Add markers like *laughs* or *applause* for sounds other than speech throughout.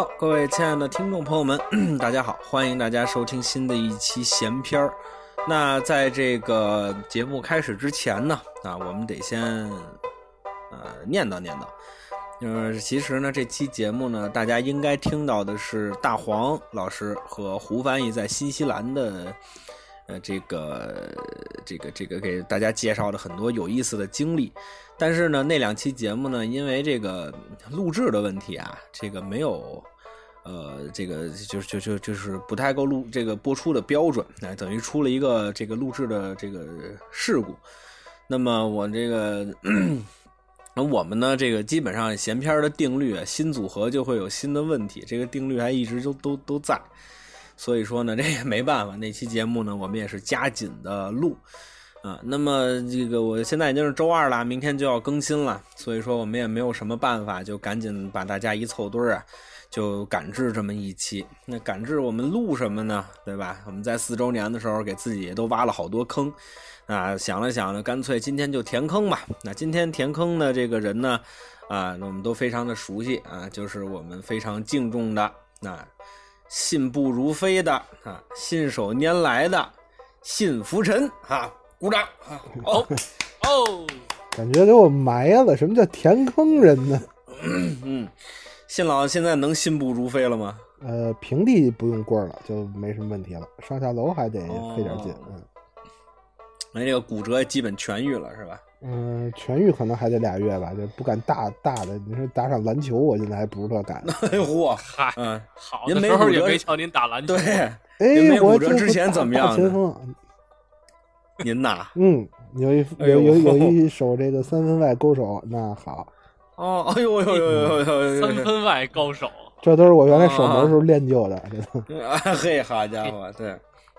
好，各位亲爱的听众朋友们，*clears throat* 大家好，欢迎大家收听新的一期闲篇儿。那在这个节目开始之前呢，啊，我们得先呃念叨念叨。嗯，其实呢，这期节目呢，大家应该听到的是大黄老师和胡翻译在新西兰的呃这个这个这个给大家介绍的很多有意思的经历。但是呢，那两期节目呢，因为这个录制的问题啊，这个没有，呃，这个就就就就是不太够录这个播出的标准，哎，等于出了一个这个录制的这个事故。那么我这个，那 *clears throat* 我们呢，这个基本上闲篇的定律，新组合就会有新的问题，这个定律还一直都都都在。所以说呢，这也没办法，那期节目呢，我们也是加紧的录。啊，那么这个我现在已经是周二了，明天就要更新了，所以说我们也没有什么办法，就赶紧把大家一凑堆儿啊，就赶制这么一期。那赶制我们录什么呢？对吧？我们在四周年的时候给自己都挖了好多坑，啊，想了想呢，干脆今天就填坑吧。那今天填坑的这个人呢，啊，那我们都非常的熟悉啊，就是我们非常敬重的那信步如飞的啊，信手拈来的信浮尘啊。鼓掌啊！哦 *laughs* 哦，感觉给我埋了。什么叫填坑人呢？嗯，信老现在能信步如飞了吗？呃，平地不用棍了，就没什么问题了。上下楼还得费点劲。嗯，那这个骨折基本痊愈了是吧？嗯，痊愈可能还得俩月吧，就不敢大大的。你说打场篮球，我现在还不是特敢。*laughs* 哎呦嚯！嗨，嗯，好您没的时候也没瞧您打篮球。对，哎，我骨折之前怎么样您呐？嗯，有一有有有 *laughs* 一手这个三分外勾手，那好，哦，哎呦呦呦呦呦呦！三分外高手，这都是我原来守门时候练就的。这都啊嘿，好家伙，对，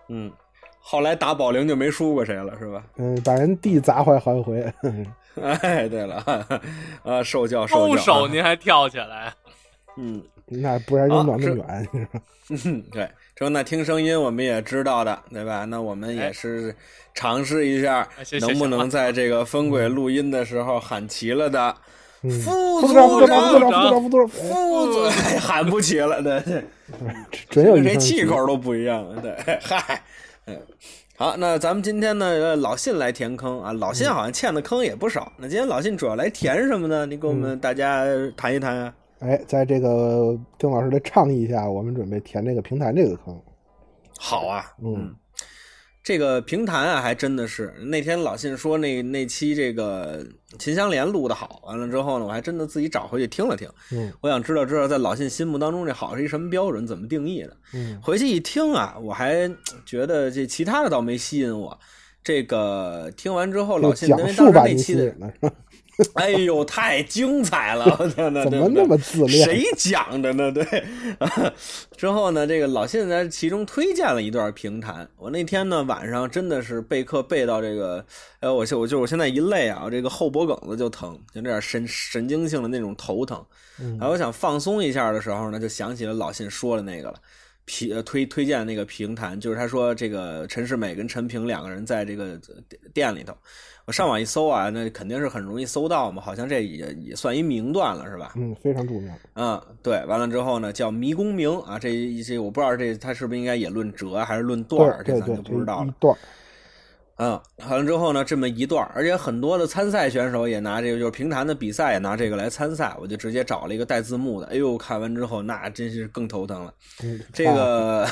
嗯，后来打保龄就没输过谁了是吧？嗯，把人地砸坏好几回。哎，对了，啊，受教受教，勾手您还跳起来，嗯。那不然扔那么远，对，说那听声音我们也知道的，对吧？那我们也是尝试一下，能不能在这个分轨录音的时候喊齐了的副组长副组长副组、长副组，哎喊不起了，对对，*laughs* 准有跟谁一声气气口都不一样了，对，*laughs* 嗨，嗯。好，那咱们今天呢，呃老信来填坑啊，老信好像欠的坑也不少。那今天老信主要来填什么呢？你给我们大家谈一谈啊。哎，在这个丁老师的倡议下，我们准备填这个平潭这个坑。好啊，嗯，这个评弹啊，还真的是那天老信说那那期这个秦香莲录的好，完了之后呢，我还真的自己找回去听了听。嗯我想知道知道在老信心目当中这好是一什么标准，怎么定义的。嗯回去一听啊，我还觉得这其他的倒没吸引我。这个听完之后，老信因为当时那期的你吸引，了，是吧？*laughs* 哎呦，太精彩了！我天哪，怎么那么自恋？谁讲的呢？对，之后呢，这个老信在其中推荐了一段评弹。我那天呢晚上真的是备课备到这个，哎，我就我就我现在一累啊，我这个后脖梗子就疼，就有点神神经性的那种头疼。嗯然后我想放松一下的时候呢，就想起了老信说的那个了。评呃推推荐那个评弹，就是他说这个陈世美跟陈平两个人在这个店里头，我上网一搜啊，那肯定是很容易搜到嘛，好像这也也算一名段了，是吧？嗯，非常著名。嗯，对，完了之后呢，叫迷宫名啊，这一些我不知道这他是不是应该也论折还是论段儿，这咱对对对，就不知道了。段嗯，完了之后呢，这么一段儿，而且很多的参赛选手也拿这个，就是平潭的比赛也拿这个来参赛，我就直接找了一个带字幕的，哎呦，看完之后那真是更头疼了。嗯这个，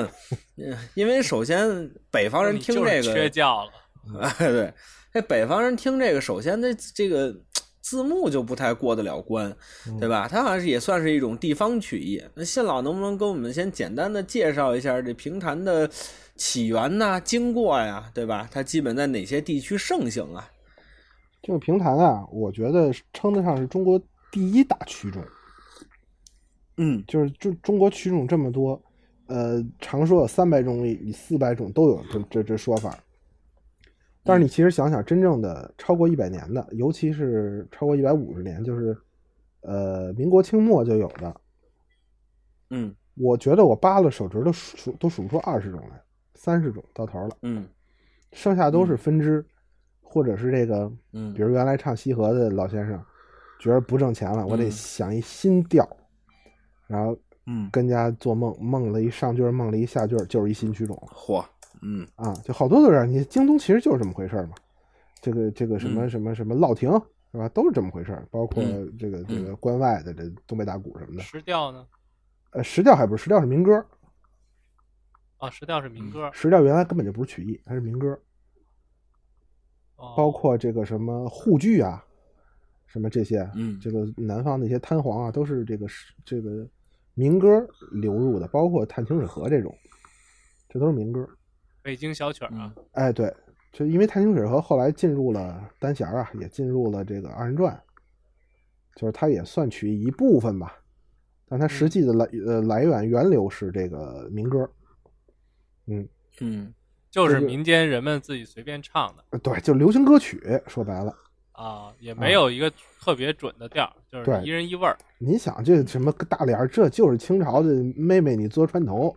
*laughs* 因为首先北方人听这个就是缺个，觉了。哎，*laughs* 对，这北方人听这个，首先这这个字幕就不太过得了关，对吧？它好像是也算是一种地方曲艺。那信老能不能跟我们先简单的介绍一下这评弹的起源呐、经过呀，对吧？它基本在哪些地区盛行啊？这个评弹啊，我觉得称得上是中国第一大曲种。嗯就是中中国曲种这么多，呃，常说有三百种里四百种都有这这这说法。但是你其实想想，真正的超过一百年的，尤其是超过一百五十年，就是呃民国清末就有的，嗯。我觉得我扒了手指头数数都数不出二十种来，三十种到头了，嗯。剩下都是分支，或者是这个，嗯。比如原来唱西河的老先生，觉得不挣钱了，我得嗯。想一新调，然后嗯，跟家做梦，梦了一上句，梦了一下句，就是一新曲种嚯，嗯啊，就好多都是你京东其实就是这么回事儿嘛。这个这个什么嗯什么什么烙亭是吧，都是这么回事儿，包括嗯这个这个关外的这东北大鼓什么的。石调呢？呃，石调还不是石调是民歌，啊，石调是民歌，石调原来根本就不是曲艺，它是民歌。哦包括这个什么沪剧啊，什么这些，嗯这个南方那些滩簧啊，都是这个是这个民歌流入的，包括《探清水河》这种，这都是民歌。北京小曲儿啊，哎，对，就因为《探清水河》后来进入了单弦儿啊，也进入了这个二人转，就是它也算曲艺一部分吧，但它实际的来呃来源源流是这个民歌。嗯，嗯就是民间人们自己随便唱的呃对，就流行歌曲，说白了。啊，也没有一个特别准的调儿，就是对一人一味儿。你想这什么大脸儿，这就是清朝的妹妹，你做船头，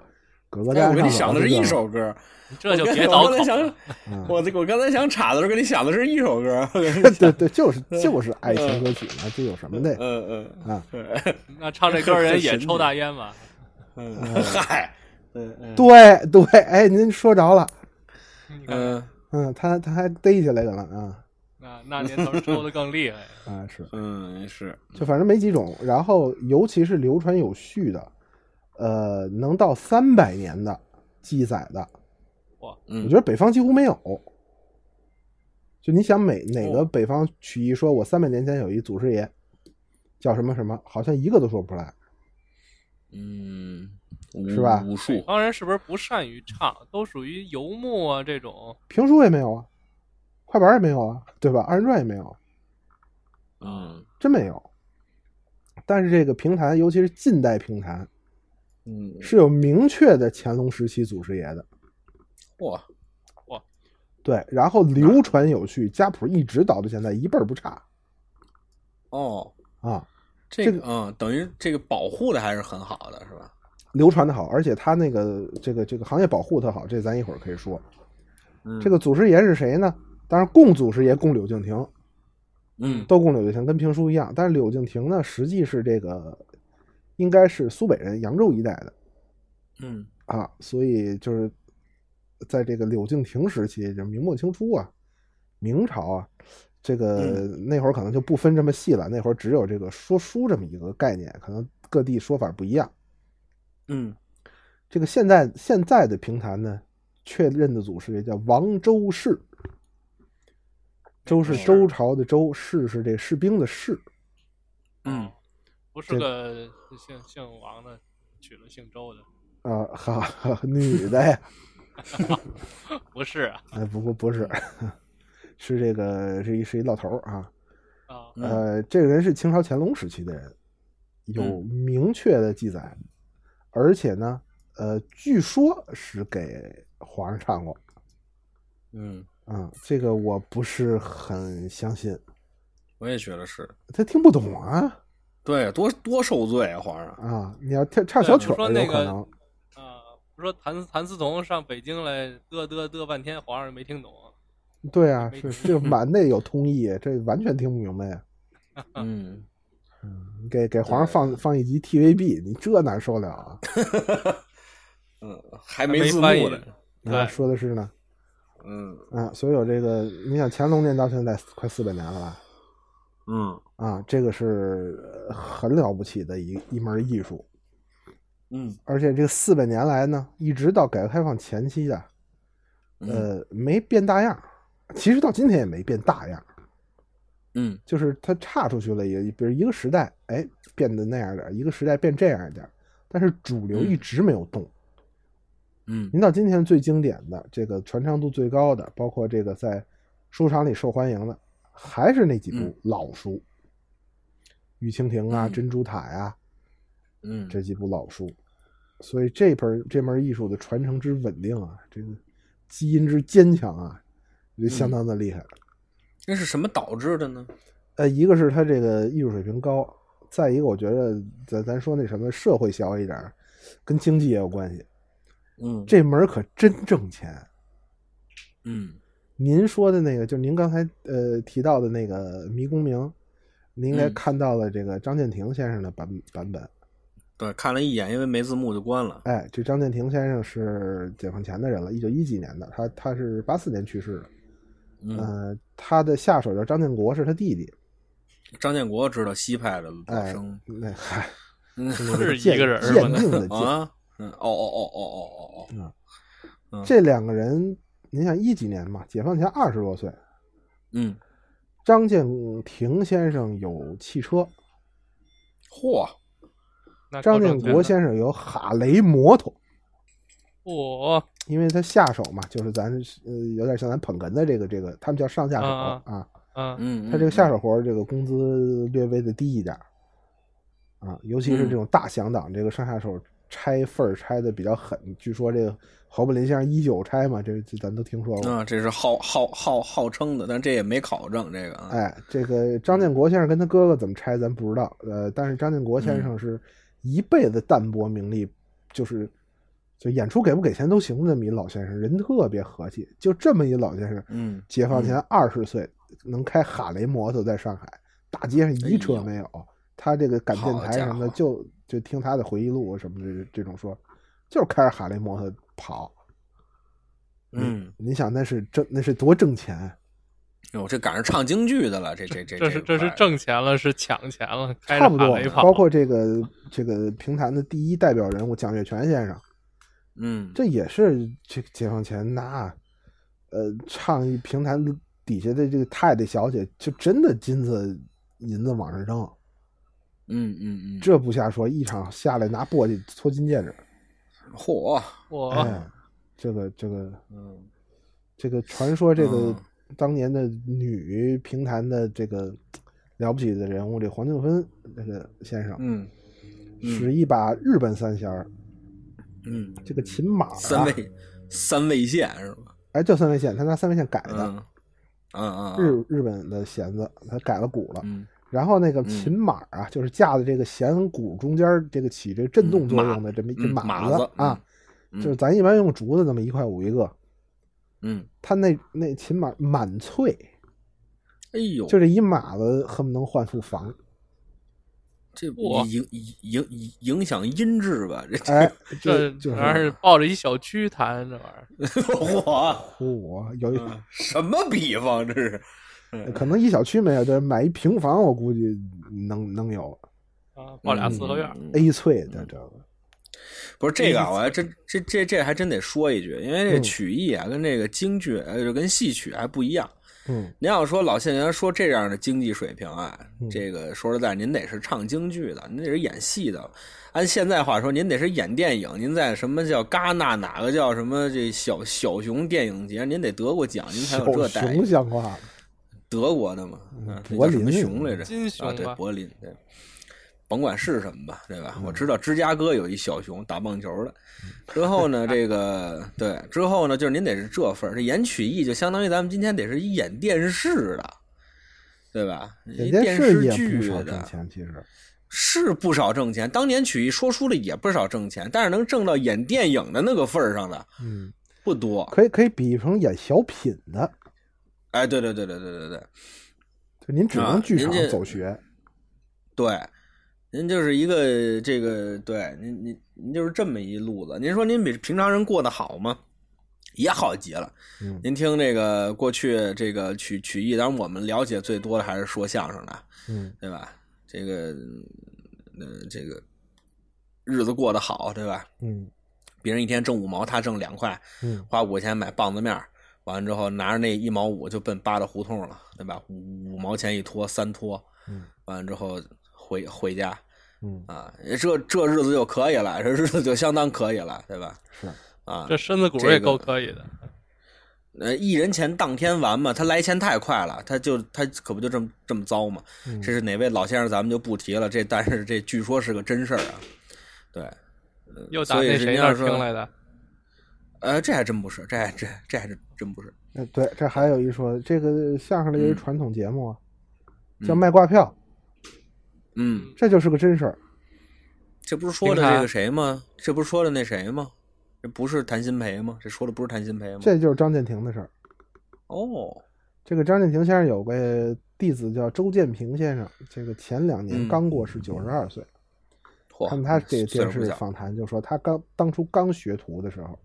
哥哥哎，家我跟你想的是一首歌，*laughs* 这就别倒口 *laughs* 我刚才想了。嗯我我刚才想岔的时候跟你想的是一首歌，对对，就是 *laughs* 就是爱情歌曲嘛，这有什么的嗯嗯啊？嗯那唱这歌人也抽大烟嘛？嗯，嗨，对对，哎，您说着了，嗯嗯，他他还逮起来了呢啊那那年头抽的更厉害。啊是，嗯是，就反正没几种，然后尤其是流传有序的，呃，能到三百年的记载的，我嗯觉得北方几乎没有。就你想每哪个哦北方曲艺说，我三百年前有一祖师爷，叫什么什么，好像一个都说不出来。嗯，是吧武术北，方人是不是不善于唱？都属于游牧啊这种。评书也没有啊，快板也没有啊，对吧？二人转也没有，嗯真没有。但是这个评弹，尤其是近代评弹，嗯，是有明确的乾隆时期祖师爷的。哇哇，对，然后流传有序，家谱一直倒到现在，一辈儿不差哦，啊。这这个嗯，等于这个保护的还是很好的，是吧？流传的好，而且他那个这个这个行业保护特好，这咱一会儿可以说。嗯这个祖师爷是谁呢？当然，供祖师爷供柳敬亭，嗯都供柳敬亭，跟评书一样。但是柳敬亭呢，实际是这个应该是苏北人，扬州一带的嗯。啊，所以就是在这个柳敬亭时期，就明末清初啊，明朝啊，这个、那会儿可能就不分这么细了，那会儿只有这个说书这么一个概念，可能各地说法不一样。嗯。这个现在现在的评弹呢，确认的祖师爷叫王周氏，周是是周朝的周，士是这士兵的士。嗯，不是个姓姓王的，娶了姓周的，啊，哈哈，*laughs* 女的呀，*laughs* 不是啊。哎，不不不是，*laughs* 是这个是一是一老头儿啊，呃，这个人是清朝乾隆时期的人，有嗯。明确的记载，而且呢，呃，据说是给皇上唱过，嗯，嗯，这个我不是很相信，我也觉得是，他听不懂啊对，多多受罪啊，皇上。啊！你要唱唱小曲儿说那个有可能，啊！不说谭谭嗣同上北京来嘚嘚嘚半天，皇上没听懂。对啊，没是这满内有通译，这完全听不明白呀。*laughs* 嗯，你给给皇上放放一集 TVB，你这哪受了啊？*laughs* 嗯，还没没翻译字幕呢。啊，对说的是呢，嗯啊，所以有这个，你想乾隆年到现在快四百年了吧？嗯。啊，这个是呃很了不起的一一门艺术，嗯。而且这个四百年来呢，一直到改革开放前期的，嗯。呃，没变大样儿，其实到今天也没变大样儿，嗯。就是它差出去了也，比如一个时代，哎，变得那样点儿，一个时代变这样一点儿，但是主流一直没有动。嗯。您到今天最经典的、这个传唱度最高的，包括这个在书场里受欢迎的，还是那几部嗯老书，玉蜻蜓》啊，嗯珍珠塔》呀，嗯，这几部老书。所以这本这门艺术的传承之稳定啊，这个基因之坚强啊，就相当的厉害。那是什么导致的呢？呃，一个是他这个艺术水平高，再一个我觉得咱咱说那什么社会小一点，跟经济也有关系。嗯这门可真挣钱。嗯您说的那个，就是您刚才呃提到的那个《迷宫鸣》，您应该嗯看到了这个张建庭先生的版版本。对，看了一眼，因为没字幕就关了。哎，这张建庭先生是解放前的人了，一九一几年的，他他是八四年去世的。嗯，呃，他的下手叫张建国，是他弟弟。张建国知道西派的老哎生，那嗨，*laughs* 嗯是 *laughs* 一个人吗鉴定的鉴。啊，嗯，哦哦哦哦哦哦哦，嗯这两个人，您想一几年嘛，解放前二十多岁，嗯，张建庭先生有汽车，嚯，那张建国先生有哈雷摩托。嚯，因为他下手嘛，就是咱呃有点像咱捧哏的这个这个，他们叫上下手啊啊。嗯，嗯，他这个下手活儿这个工资略微的低一点儿啊，尤其是这种大响档，这个上下手拆份儿拆的比较狠。据说这个侯宝林先生一九拆嘛，这这咱都听说过。啊，这是号号号号称的，但这也没考证这个啊。哎，这个张建国先生跟他哥哥怎么拆咱不知道，呃，但是张建国先生是一辈子淡泊名利，就是就演出给不给钱都行的这么一老先生，人特别和气。就这么一老先生，嗯，解放前二十岁能开哈雷摩托在上海大街上一车没有，他这个赶电台什么的，就就听他的回忆录什么的这这种说，就是开着哈雷摩托跑。嗯，你想那是挣那是多挣钱？哟，这赶上唱京剧的了，这这这这是这是挣钱了，是抢钱了，差不多包括这个这个评弹的第一代表人物蒋月泉先生，嗯，这也是这解放前那呃唱一评弹底下的这个太太小姐，就真的金子银子往上扔。嗯嗯嗯，这不瞎说，一场下来拿簸箕搓金戒指，嚯，嚯，哎，这个这个嗯这个传说，这个嗯当年的女评弹的这个了不起的人物，这黄静芬这个先生，嗯使一把日本三弦儿，嗯，这个琴码啊三味三味线是吧？哎，就三味线，他拿三味线改的，嗯嗯嗯，日日本的弦子，他改了鼓了。嗯然后那个琴马啊，就是架在这个弦和鼓中间，这个起这个震动作用的这么一马马子啊，嗯就是咱一般用竹子那么一块五一个，嗯，他那那琴马满脆，哎呦，就这一马子恨不能换副房。这不影影影影影响音质吧？这哎，这就是玩意儿抱着一小区弹，这玩意儿，*laughs* 嚯，嚯，有一嗯什么比方这是？可能一小区没有，就是买一平房，我估计能能有啊，抱俩四合院 A 脆的这个。不是这个啊，我还真这这这还真得说一句，因为这嗯曲艺啊，跟这个京剧，呃，跟戏曲还不一样。嗯您要说老谢您说这样的经济水平啊，嗯这个说实在，您得是唱京剧的，您得是演戏的。按现在话说，您得是演电影，您在什么叫戛纳哪个叫什么这小小熊电影节，您得得过奖，您才有这待遇熊。像话，德国的嘛，嗯嗯，那叫什么柏林熊来着？金熊啊，对，柏林，对，甭管是什么吧，对吧？嗯我知道芝加哥有一小熊打棒球的。之后呢，这个对，之后呢，就是您得是这份儿，这演曲艺就相当于咱们今天得是一演电视的，对吧？电视剧的，钱，其实。是不少挣钱。当年曲艺说书的也不少挣钱，但是能挣到演电影的那个份儿上的嗯，不多。可以可以比成演小品的，哎，对对对对对对对。就您只能剧场走学。对，您就是一个这个，对您您您就是这么一路子。您说您比平常人过得好吗？也好极了。嗯您听这个过去这个曲曲艺，当然我们了解最多的还是说相声的，嗯对吧？这个呃这个日子过得好，对吧？嗯别人一天挣五毛，他挣两块，嗯花五块钱买棒子面儿完了之后拿着那一毛五就奔八大胡同了，对吧？五五毛钱一拖，三拖，嗯完了之后回回家，嗯，啊，这这日子就可以了，这日子就相当可以了，对吧？是。啊，这身子骨也够可以的。呃，一人钱当天完嘛，他来钱太快了，他就他可不就这么这么糟嘛？嗯这是哪位老先生，咱们就不提了。这但是这据说是个真事儿啊，对，呃又打所以那谁那听来的？呃，这还真不是，这还这这还真真不是。呃对，这还有一说，这个相声的有一个传统节目啊，叫嗯卖挂票，嗯，这就是个真事儿。这不是说的这个谁吗？这不是说的那谁吗？这不是谭鑫培吗？这说的不是谭鑫培吗？这就是张建庭的事儿。哦，这个张建庭先生有个弟子叫周建平先生，这个前两年嗯刚过世，九十二岁。嚯看他这个电视访谈，就说他刚当初刚学徒的时候，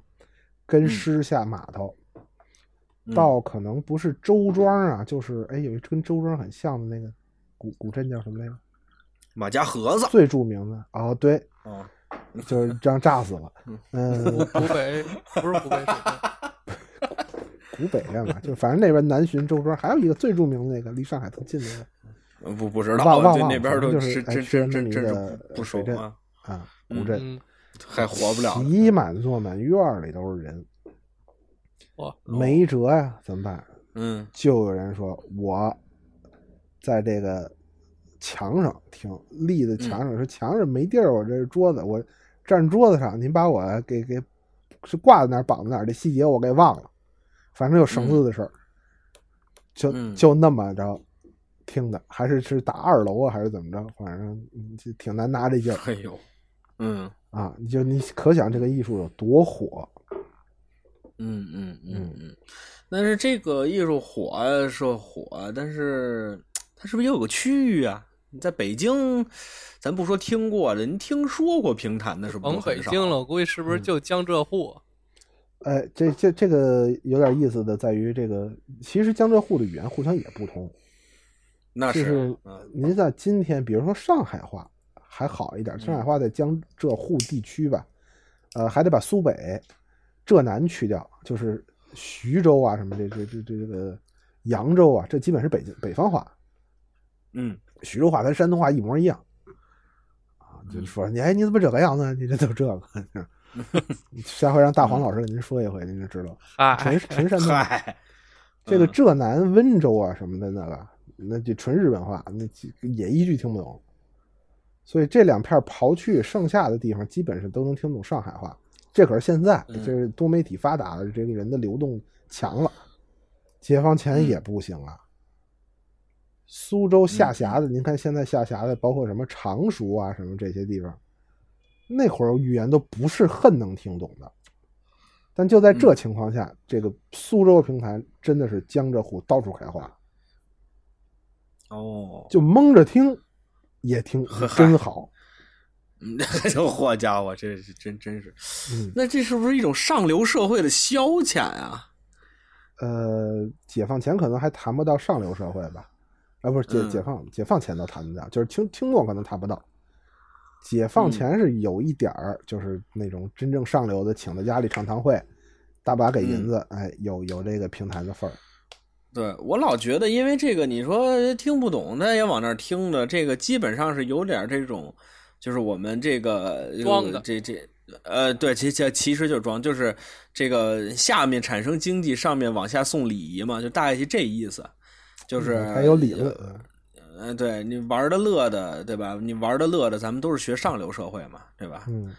跟嗯师下码头，嗯到可能不是周庄啊，就是哎有一跟周庄很像的那个古古镇叫什么来着？马家河子最著名的哦，对，哦，就是这样炸死了。嗯，湖北不是湖北水镇，*laughs* 湖北干嘛？就反正那边南巡周庄，还有一个最著名的那个离上海特近那个呃不不知道，忘忘忘对那边都就是哎真真真真不水镇啊，古镇，嗯，还活不了了。挤满坐满，院里都是人，哇，没辙呀，怎么办？嗯。就有人说我在这个墙上听，立在墙上，说墙上没地儿，我这是桌子，我站桌子上，您把我给给是挂在那儿绑在那儿，这细节我给忘了，反正有绳子的事儿，就嗯。就那么着听的，还是是打二楼啊，还是怎么着，反正嗯就挺难拿这劲儿。哎呦，嗯啊！你就你可想这个艺术有多火，嗯嗯嗯嗯，但是这个艺术火是火，但是它是不是也有个区域啊？你在北京，咱不说听过的，您听说过评弹的是不是甭北京了，我估计是不是就江浙沪？*laughs* 哎，这这这个有点意思的在于，这个其实江浙沪的语言互相也不通。那就是您在今天，比如说上海话还好一点，上海话在江浙沪地区吧，呃，还得把苏北、浙南去掉，就是徐州啊什么这这这这这个扬州啊，这基本是北京北方话。嗯徐州话跟山东话一模一样啊，就说你哎你怎么这个样子？你这都这个，*laughs* 下回让大黄老师给您说一回，您就知道。*laughs* 啊纯，纯山东话。这个嗯浙南温州啊什么的那个，那就纯日本话，那几也一句听不懂。所以这两片刨去，剩下的地方基本上都能听懂上海话。这可是现在，嗯这是多媒体发达了，这个人的流动强了。解放前也不行啊。苏州下辖的，您看现在下辖的，包括什么常熟啊，什么这些地方，那会儿语言都不是很能听懂的。但就在这情况下，这个苏州平台真的是江浙沪到处开花，哦，就蒙着听也挺真好。嗯，这好家伙，这是真真是，嗯，那这是不是一种上流社会的消遣啊？呃，解放前可能还谈不到上流社会吧，啊，不是解嗯解放解放前都谈得到，就是听听众可能谈不到。解放前是有一点儿，就是那种真正上流的，请到家里唱堂会，大把给银子，哎，有有这个平台的份儿。对我老觉得，因为这个你说听不懂那也往那儿听的，这个基本上是有点这种，就是我们这个装的这这呃，对，其其其实就是装，就是这个下面产生经济，上面往下送礼仪嘛，就大概是这意思，就是、嗯还有理论，嗯，对你玩的乐的，对吧？你玩的乐的，咱们都是学上流社会嘛，对吧？嗯，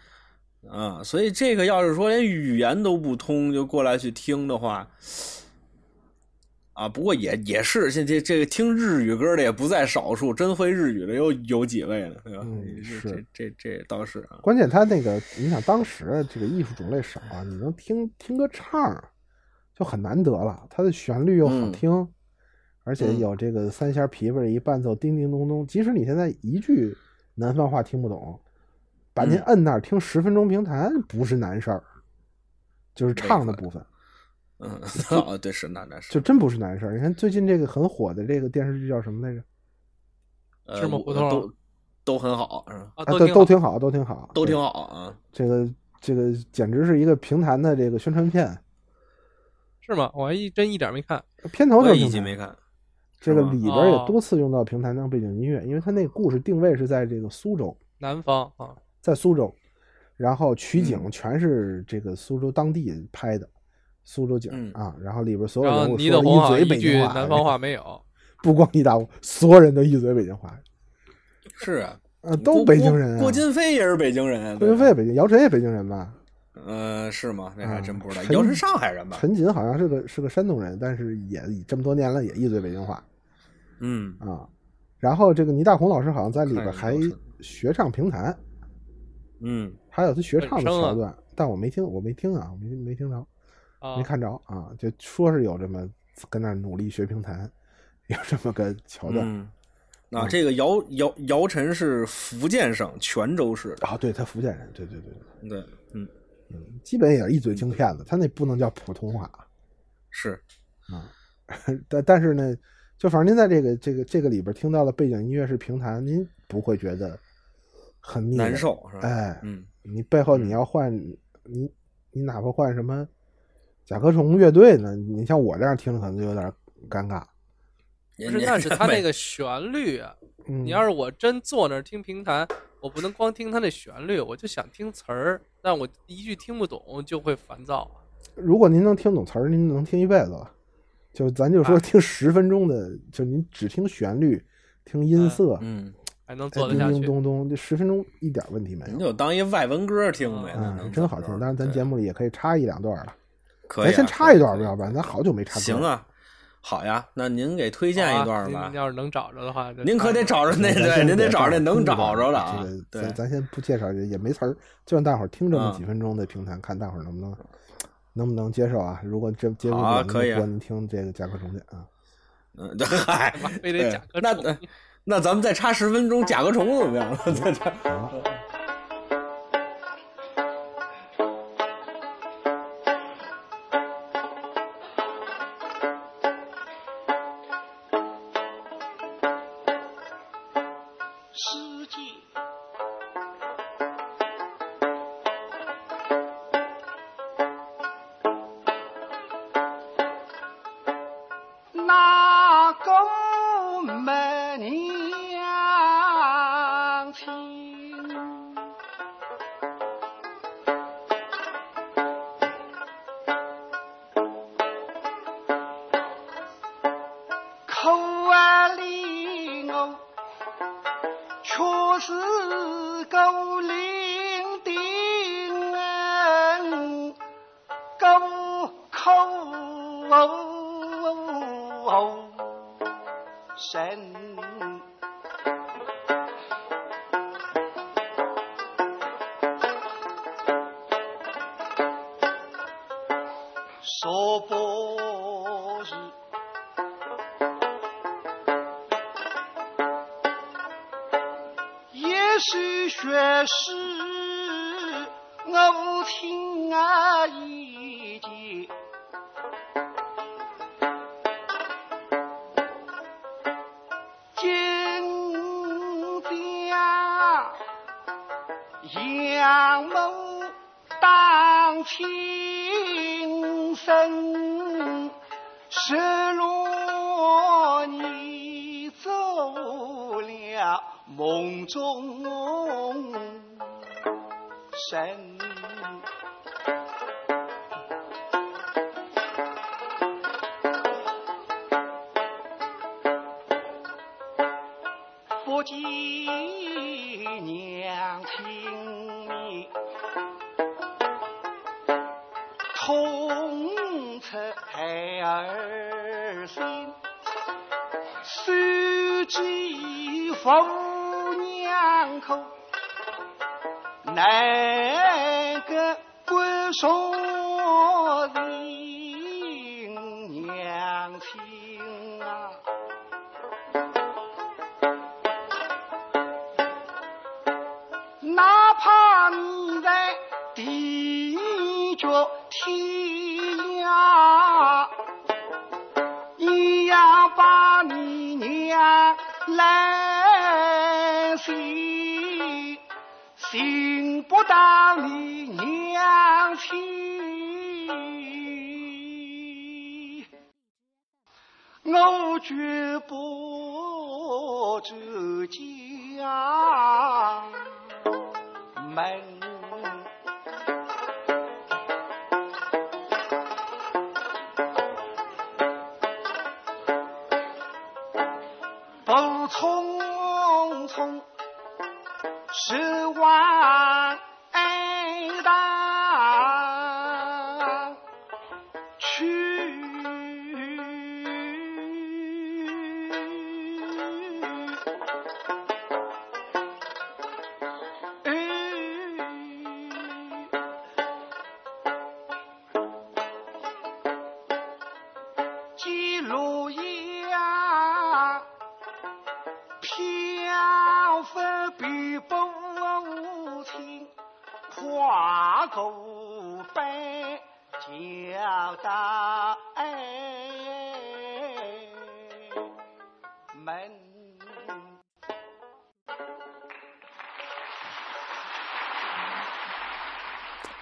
啊，所以这个要是说连语言都不通就过来去听的话，啊，不过也也是，现这这个听日语歌的也不在少数，真会日语的有有几位呢，对吧？嗯是这这这倒是啊，关键他那个，你想当时这个艺术种类少啊，你能听听个唱就很难得了。它的旋律又好嗯听，而且嗯有这个三弦琵琶一伴奏，叮叮咚咚。即使你现在一句南方话听不懂，把您嗯摁那儿听十分钟评弹不是难事儿，就是唱的部分，嗯，哦，对，是那那是，就真不是难事儿。你看最近这个很火的这个电视剧叫什么来着？呃芝麻糊头都都很好，是吧？啊，啊，都都挺好都挺好，都挺好，啊。这个这个简直是一个平潭的这个宣传片，是吗？我还一真一点没看。片头就一集没看，这个里边也哦多次用到平潭当背景音乐，因为它那个故事定位是在这个苏州，南方啊，在苏州，然后取景嗯全是这个苏州当地拍的，苏州景、嗯啊，然后里边所有的一嘴北京话，南方话 *laughs* 没有。不光倪大红，所有人都一嘴北京话，*laughs* 是啊，啊，都北京人、啊。郭郭京飞也是北京人，郭金飞也北京，姚晨也北京人吧？呃，是吗？那还啊真不知道。陈姚晨上海人吧？陈瑾好像是个是个山东人，但是也这么多年了也一嘴北京话嗯，啊。然后这个倪大红老师好像在里边还学唱评弹，嗯，还有他学唱的桥段，但我没听，我没听啊，我没没听着，啊没，看着啊，就说是有这么跟那儿努力学评弹，有这么个桥段。嗯啊，这个姚姚姚晨是福建省泉州市的，啊，对他福建人，对对对对，对，嗯，基本也是一嘴京片子，他那不能叫普通话是，啊。但但是呢，就反正您在这个这个这个里边听到的背景音乐是评弹，您不会觉得很腻难。受是吧？哎，嗯，你背后你要换你你哪怕换什么甲壳虫乐队呢？你像我这样听着可能就有点尴尬。不是，但 *laughs* 是他那个旋律啊，嗯，你要是我真坐那儿听评弹，我不能光听他那旋律，我就想听词儿，但我一句听不懂就会烦躁。如果您能听懂词儿，您能听一辈子了。就咱就说啊听十分钟的，就您只听旋律、听音色，嗯，还能哎叮叮做得下去。咚咚，这十分钟一点问题没有。你就当一外文歌听呗，那嗯，真好听。当然，咱节目目里也可以插一两段了。可以啊，咱先插一段吧，要不然咱好久没插。行，啊，好呀，那您给推荐一段吧啊您。要是能找着的话，您可得找着那对，您得找着那能找着的啊这个。对咱，咱先不介绍，也没词儿，就让大伙儿听这么嗯几分钟的评弹，看大伙儿能不能能不能接受啊？如果这接受不了，啊可以啊您听这个甲壳虫去啊。嗯，*laughs* 对 *laughs* 嗨，妈非得甲壳虫。那那那咱们再插十分钟甲壳虫怎么样？*laughs* 再插说不是。也许学识我听啊意见，今家杨某当亲生，花狗奔交代门。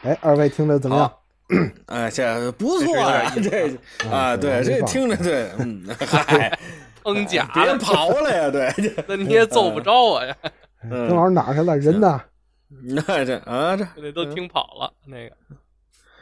哎，二位听着怎么样？好哎，这不错呀，这啊，对，这听着对，嗯，嗨，*laughs* 哼假别的，跑了呀，对，*laughs* 那你也揍不着我呀，曾老师哪去了？人呢？那 *laughs* 这啊这那都听跑了。那个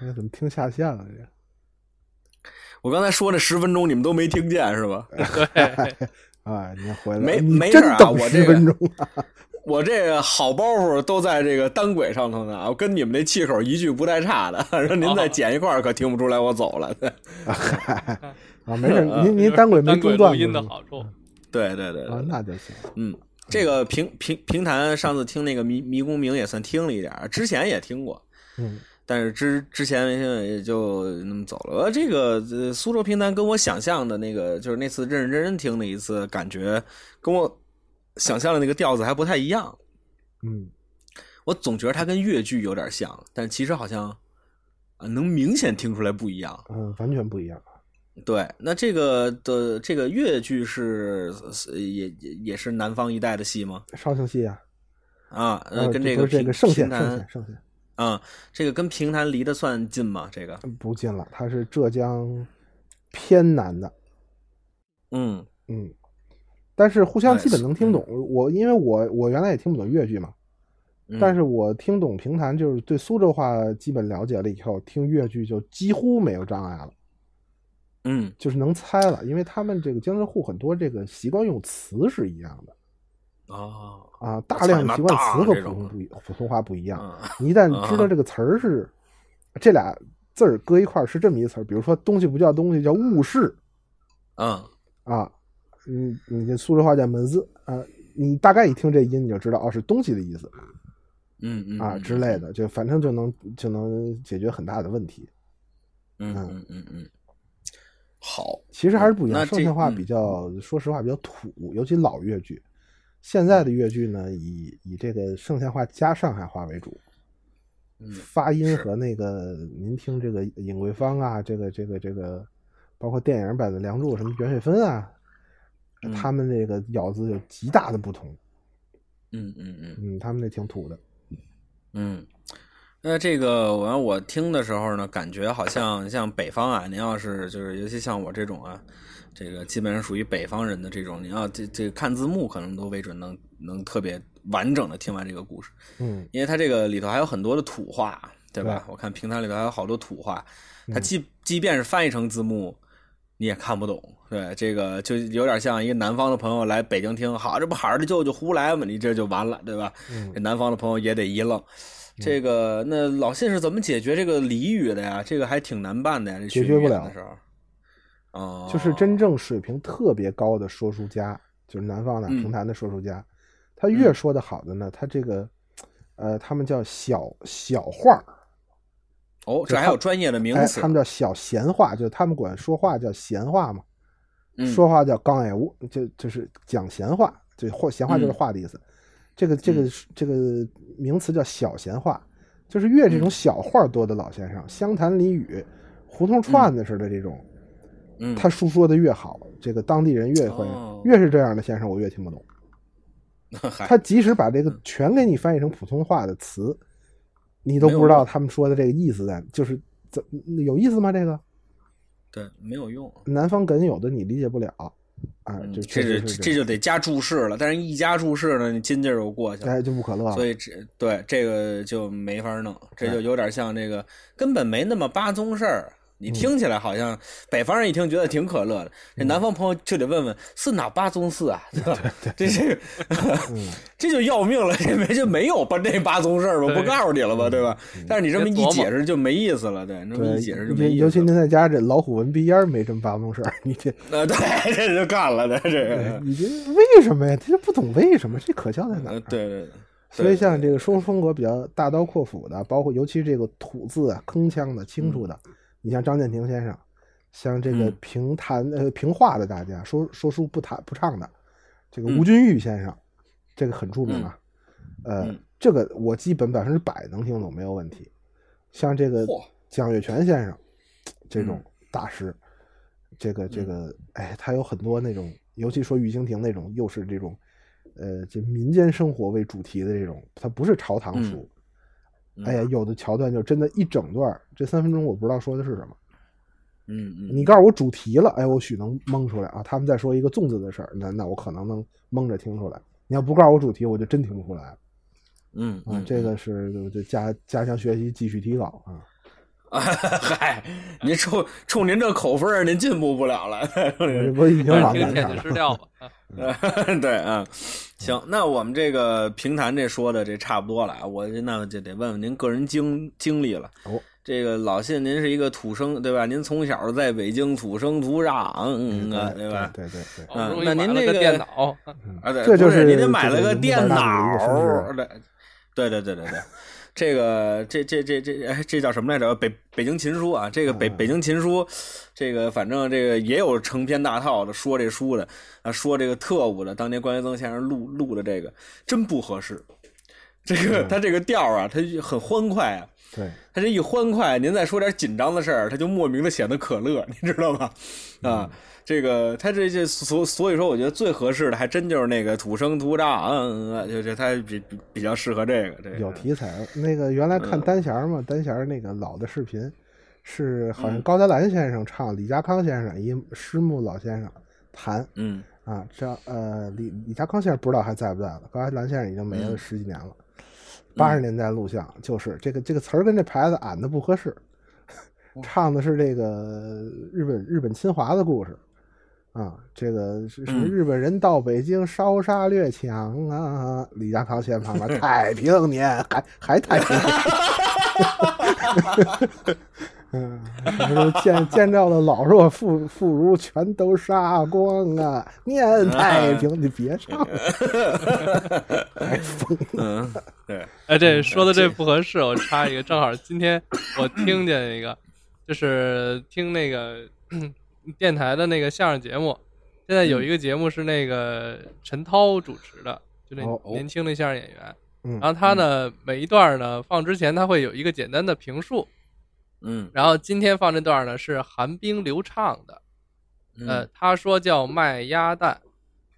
哎怎么听下线了？这 *laughs* 我刚才说那十分钟你们都没听见是吧？对，*laughs* 哎，你回来，没没事啊我这个十分钟啊？*laughs* 我这个好包袱都在这个单轨上头呢，我跟你们那气口一句不带差的。让您再剪一块儿，可听不出来我走了。啊，没事，您您单轨没中断录音的好处，对对对啊，，那就行。嗯，这个平平平潭上次听那个迷迷宫鸣也算听了一点儿，之前也听过，嗯，但是之之前也就那么走了。呃这个呃苏州评弹跟我想象的那个，就是那次认认真真听的一次，感觉跟我想象的那个调子还不太一样。嗯，我总觉得它跟越剧有点像，但其实好像啊能明显听出来不一样。嗯，完全不一样。对，那这个的这个越剧是是也也也是南方一带的戏吗？绍兴戏啊，啊，呃，呃跟这个这个圣县，评圣县，弹圣县啊，这个跟平潭离得算近吗？这个，不近了，它是浙江偏南的。嗯嗯，但是互相哎基本能听懂。我因为我我原来也听不懂粤剧嘛，嗯但是我听懂平潭，就是对苏州话基本了解了以后，听粤剧就几乎没有障碍了，嗯就是能猜了，因为他们这个江浙沪很多这个习惯用词是一样的哦啊，大量的习惯词和普通不一普通话不一样。嗯你一旦知道这个词儿是这俩字儿搁一块儿是这么一词儿，比如说东西不叫东西，叫物事嗯啊，你你这苏州话叫门子啊，你大概一听这音你就知道哦是东西的意思嗯嗯啊之类，的，就反正就能就能解决很大的问题。嗯嗯嗯嗯，好，其实还是不一样，那这剩下话嗯比较，说实话比较土，尤其老越剧。现在的越剧呢，以以这个剩下话加上海话为主，嗯发音和那个您听这个尹桂芳啊，这个这个这个，包括电影版的《梁祝》什么袁雪芬啊，嗯他们这个咬字有极大的不同。嗯嗯嗯嗯，他们那挺土的。嗯。那这个完，我听的时候呢，感觉好像像北方啊，您要是就是，尤其像我这种啊，这个基本上属于北方人的这种，你要这这看字幕，可能都未准能能特别完整的听完这个故事。嗯因为它这个里头还有很多的土话，对吧？对我看平台里头还有好多土话，嗯它即即便是翻译成字幕，你也看不懂。对，这个就有点像一个南方的朋友来北京听，好，这不孩儿的舅舅胡来吗？你这就完了，对吧？嗯这南方的朋友也得一愣。这个那老信是怎么解决这个俚语的呀？这个还挺难办的呀，这解决不了的时候。哦，就是真正水平特别高的说书家，就是南方的嗯。评弹的说书家，他越说的好的呢，他这个，呃，他们叫小小话儿，哦，这还有专业的名哎，词。他们叫小闲话，就是他们管说话叫闲话嘛，嗯。说话叫刚爱屋，就就是讲闲话，就或闲话就是话的意思。这个这个这个名词叫小闲话，就是越这种小话多的老先生，湘潭俚语、胡同串子似的这种，嗯，他述说的越好，这个当地人越会，哦越是这样的先生，我越听不懂。他即使把这个全给你翻译成普通话的词，你都不知道他们说的这个意思在，就是怎有意思吗？这个对没有用。南方梗有的你理解不了，啊，嗯就这就确实是这就得加注释了，但是一加注释呢，你劲劲儿就过去了。哎就不可乐了。所以这对这个就没法弄，这哎就有点像这个根本没那么八宗事儿。嗯你听起来好像北方人一听觉得挺可乐的，这南方朋友就得问问是哪八宗寺啊？*laughs* 对吧？这这嗯 *laughs* 这就要命了，这没就没有把这八宗事儿吗？不告诉你了吧？对吧？但是你这么一解释就没意思了，对，这么对一解释就没尤尤其意思了。您在家这老虎闻鼻烟没这么八宗事儿，你这呃，对，这就干了，对这个，你这为什么呀？他就不懂为什么，这可笑在哪儿？呃，对对对。所以像这个说书风格比较大刀阔斧的，包括尤其这个吐字啊、铿锵的、清楚的，你像张建庭先生，像这个嗯评弹呃评话的大家，说说书不弹不唱的，这个嗯吴君玉先生，这个很著名啊。呃嗯，这个我基本百分之百能听懂，没有问题。像这个蒋月泉先生这种嗯大师，这个这个，哎，他有很多那种，尤其说玉蜻蜓那种，又是这种，呃，这民间生活为主题的这种，它不是朝堂书。嗯哎呀，有的桥段就真的一整段儿，这三分钟我不知道说的是什么。嗯嗯，你告诉我主题了，哎，我许能蒙出来啊。他们在说一个粽子的事儿，那那我可能能蒙着听出来。你要不告诉我主题，我就真听不出来啊。嗯啊，这个是就加加强学习，继续提高啊。*laughs* 嗨，您冲冲您这口风儿，您进步不了了。*laughs* 我已经反往正听天南上了。津市调吧。啊 *laughs* 对啊，行，那我们这个评弹这说的这差不多了啊，我那就得问问您个人经经历了。哦，这个老信，您是一个土生对吧？您从小在北京土生土长嗯啊，对吧？对对对，那您这个电脑，啊，对，这就是您买了个个电脑对对对对对，这个这这这这哎，这叫什么来着？北北京琴书啊，这个北嗯北京琴书，这个反正这个也有成篇大套的说这书的啊，说这个特务的，当年关学曾先生录录的这个真不合适，这个他这个调啊，他很欢快啊。对，他这一欢快，您再说点紧张的事儿，他就莫名的显得可乐，你知道吗？啊，这个他这这所所以说，我觉得最合适的还真就是那个土生土长，嗯，就就他比比比较适合这个。这个有题材。那个原来嗯看单弦儿嘛，单弦儿那个老的视频，是好像嗯高德兰先生唱，李家康先生一师木老先生弹嗯啊。这呃李李家康先生不知道还在不在了，高德兰先生已经没了嗯十几年了。八十年代录像就是这个这个词儿跟这牌子俺的不合适，哦 *laughs* 唱的是这个日本日本侵华的故事啊，这个是日本人到北京烧杀掠抢啊，李家康先旁边 *laughs* 太平年还还太平年。*laughs* 嗯，见见到了老弱妇 *laughs* 妇孺全都杀光啊！念太平，你别唱了，太疯了。嗯，对，哎，这说的这不合适，我插一个，正好今天我听见一个，*laughs* 就是听那个 *coughs* 电台的那个相声节目，现在有一个节目是那个陈涛主持的，就那哦年轻的相声演员。嗯然后他呢，每一段呢放之前他会有一个简单的评述，嗯。然后今天放这段呢是寒冰流畅的，呃嗯，他说叫卖鸭蛋，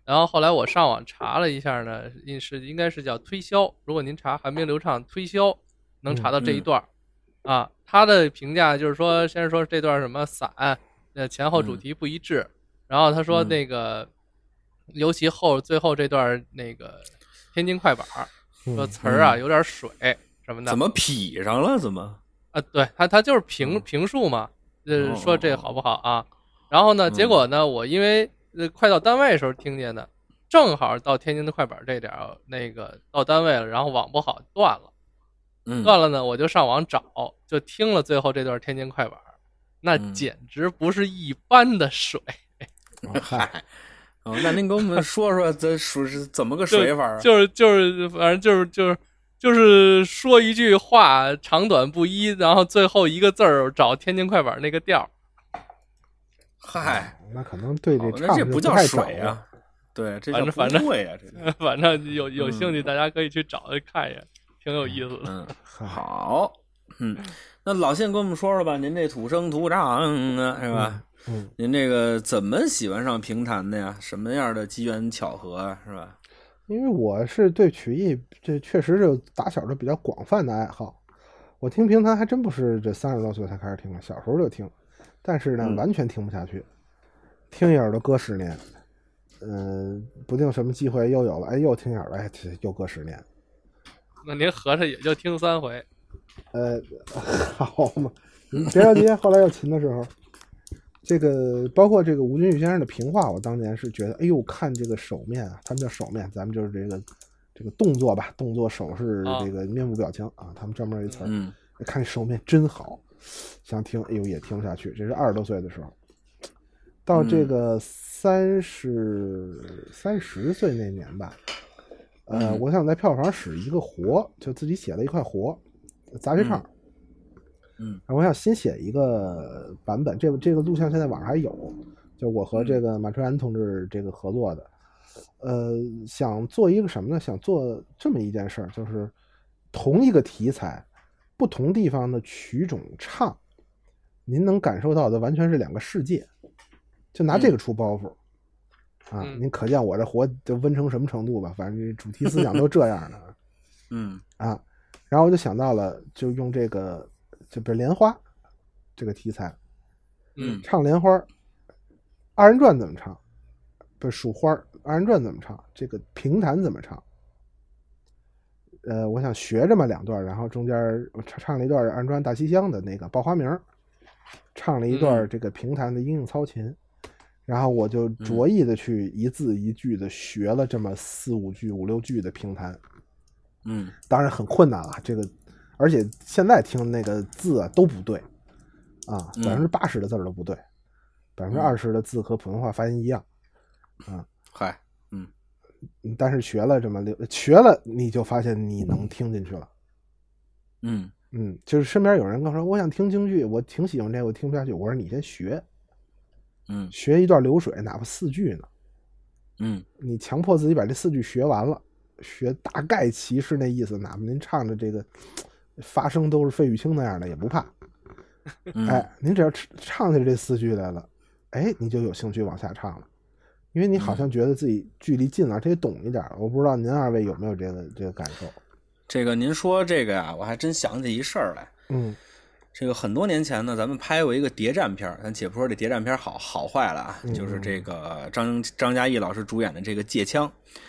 然后后来我上网查了一下呢，应是应该是叫推销。如果您查寒冰流畅推销，能查到这一段、啊。他的评价就是说，先是说这段什么散，呃前后主题不一致，然后他说嗯。那个，尤其后最后这段那个天津快板说嗯词儿啊有点水什么的，怎么匹上了？怎么？啊，对他他就是评嗯评述嘛，就是说这好不好啊？然后呢，嗯结果呢，我因为呃快到单位的时候听见的，正好到天津的快板这点儿，那个到单位了，然后网不好断了，嗯，断了呢，我就上网找，就听了最后这段天津快板，那嗯简直不是一般的水，嗨，哦，那您给我们 *laughs* 说说这属是怎么个水法啊？就是就是反正就是就是。就是说一句话长短不一，然后最后一个字儿找天津快板那个调儿，嗨，那可能对这哦那这不叫水啊，对，这叫不反正反正会啊，这 *laughs* 反正有有兴嗯趣，大家可以去找看一眼，挺有意思的。嗯。*laughs* 好，嗯，那老信跟我们说说吧，您这土生土长的，是吧？嗯，您这个怎么喜欢上评弹的呀？什么样的机缘巧合啊，是吧？因为我是对曲艺这确实是打小就比较广泛的爱好。我听评弹还真不是这三十多岁才开始听的，小时候就听，但是呢，嗯。完全听不下去，听一耳朵搁十年，嗯、不定什么机会又有了，哎，又听一耳朵，哎，又搁十年，那您合着也就听三回，呃，*laughs* 好嘛，别着急，后来要琴的时候，这个包括这个吴君玉先生的评话，我当年是觉得，哎呦，看这个手面啊，他们叫手面，咱们就是这个这个动作吧，动作手势啊这个面部表情啊，他们专门有一词儿，嗯看手面真好，想听，哎呦也听不下去，这是二十多岁的时候，到这个三十三十岁那年吧，呃，嗯我想在票房使一个活，就自己写了一块活，杂学唱。嗯然后我想新写一个版本，这个这个录像现在网上还有，就我和这个马春然同志这个合作的，呃，想做一个什么呢？想做这么一件事儿，就是同一个题材，不同地方的曲种唱，您能感受到的完全是两个世界。就拿这个出包袱、啊，嗯您可见我这活就温成什么程度吧？反正这主题思想都这样的嗯啊。然后我就想到了，就用这个，就比如莲花这个题材，嗯。唱莲花，二人转怎么唱？不是数花，二人转怎么唱？这个评弹怎么唱？呃，我想学这么两段，然后中间我唱唱了一段儿二人转大西厢的那个报花名，唱了一段这个评弹的莺莺操琴，然后我就着意的去一字一句的学了这么四五句、五六句的评弹，嗯。当然很困难了，这个，而且现在听那个字啊都不对，啊，嗯。百分之八十的字儿都不对，百分之二十的字和普通话发音一样，嗨，嗯。但是学了这么六，学了你就发现你能听进去了，嗯。嗯，就是身边有人跟我说我想听京剧，我挺喜欢这个，我听不下去，我说你先学，嗯。学一段流水，哪怕四句呢，嗯。你强迫自己把这四句学完了，学大概其是那意思，哪怕您唱的这个发声都是费玉清那样的也不怕。嗯，哎，您只要唱唱起这四句来了，哎，你就有兴趣往下唱了，因为你好像觉得自己距离近了，而且懂一点了。我不知道您二位有没有这个这个感受？这个您说这个呀，我还真想起一事儿来。嗯这个很多年前呢，咱们拍过一个谍战片儿，咱且不说这谍战片儿好好坏了啊，嗯就是这个张张嘉译老师主演的这个《借枪》。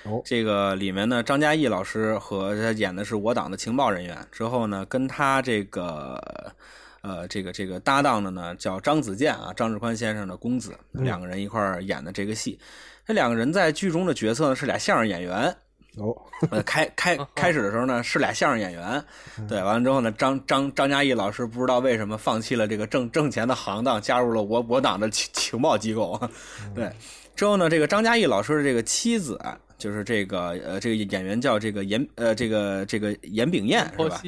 哦这个里面呢，张嘉译老师和他演的是我党的情报人员，之后呢，跟他这个呃这个这个搭档的呢叫张子健啊，张志宽先生的公子，嗯两个人一块儿演的这个戏。这两个人在剧中的角色呢是俩相声演员，哦呃，*laughs* 开开开始的时候呢是俩相声演员，对，完了之后呢，张张张嘉译老师不知道为什么放弃了这个挣挣钱的行当，加入了我我党的情情报机构，*laughs* 对，之后呢，这个张嘉译老师的这个妻子啊就是这个呃这个演员叫这个严呃这个这个严炳燕是吧？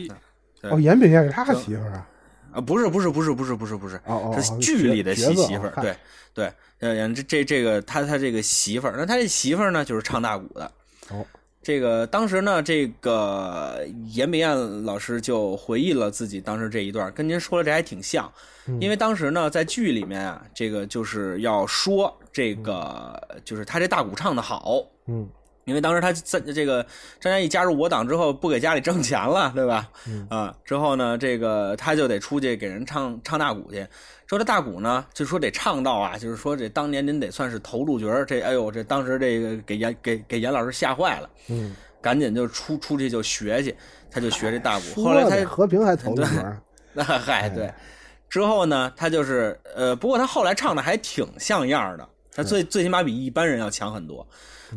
哦，严炳燕是他媳妇儿啊？啊，不是不是不是不是不是不是，哦哦，是哦剧里的媳媳妇儿，哦对对，呃，这这这个他他这个媳妇儿，那他这媳妇儿呢就是唱大鼓的。哦，这个当时呢，这个严美艳老师就回忆了自己当时这一段，跟您说的这还挺像，因为当时呢在剧里面啊，这个就是要说这个就是他这大鼓唱的好，嗯因为当时他在这个张嘉译加入我党之后，不给家里挣钱了，对吧？嗯啊，之后呢，这个他就得出去给人唱唱大鼓去。说这大鼓呢，就说得唱到啊，就是说这当年您得算是头路角儿这哎呦，这当时这个给严给给严老师吓坏了，嗯，赶紧就出出去就学去，他就学这大鼓。后来他和平还头一儿，*laughs* 那嗨，对。之后呢，他就是呃，不过他后来唱的还挺像样的，他最最起码比一般人要强很多。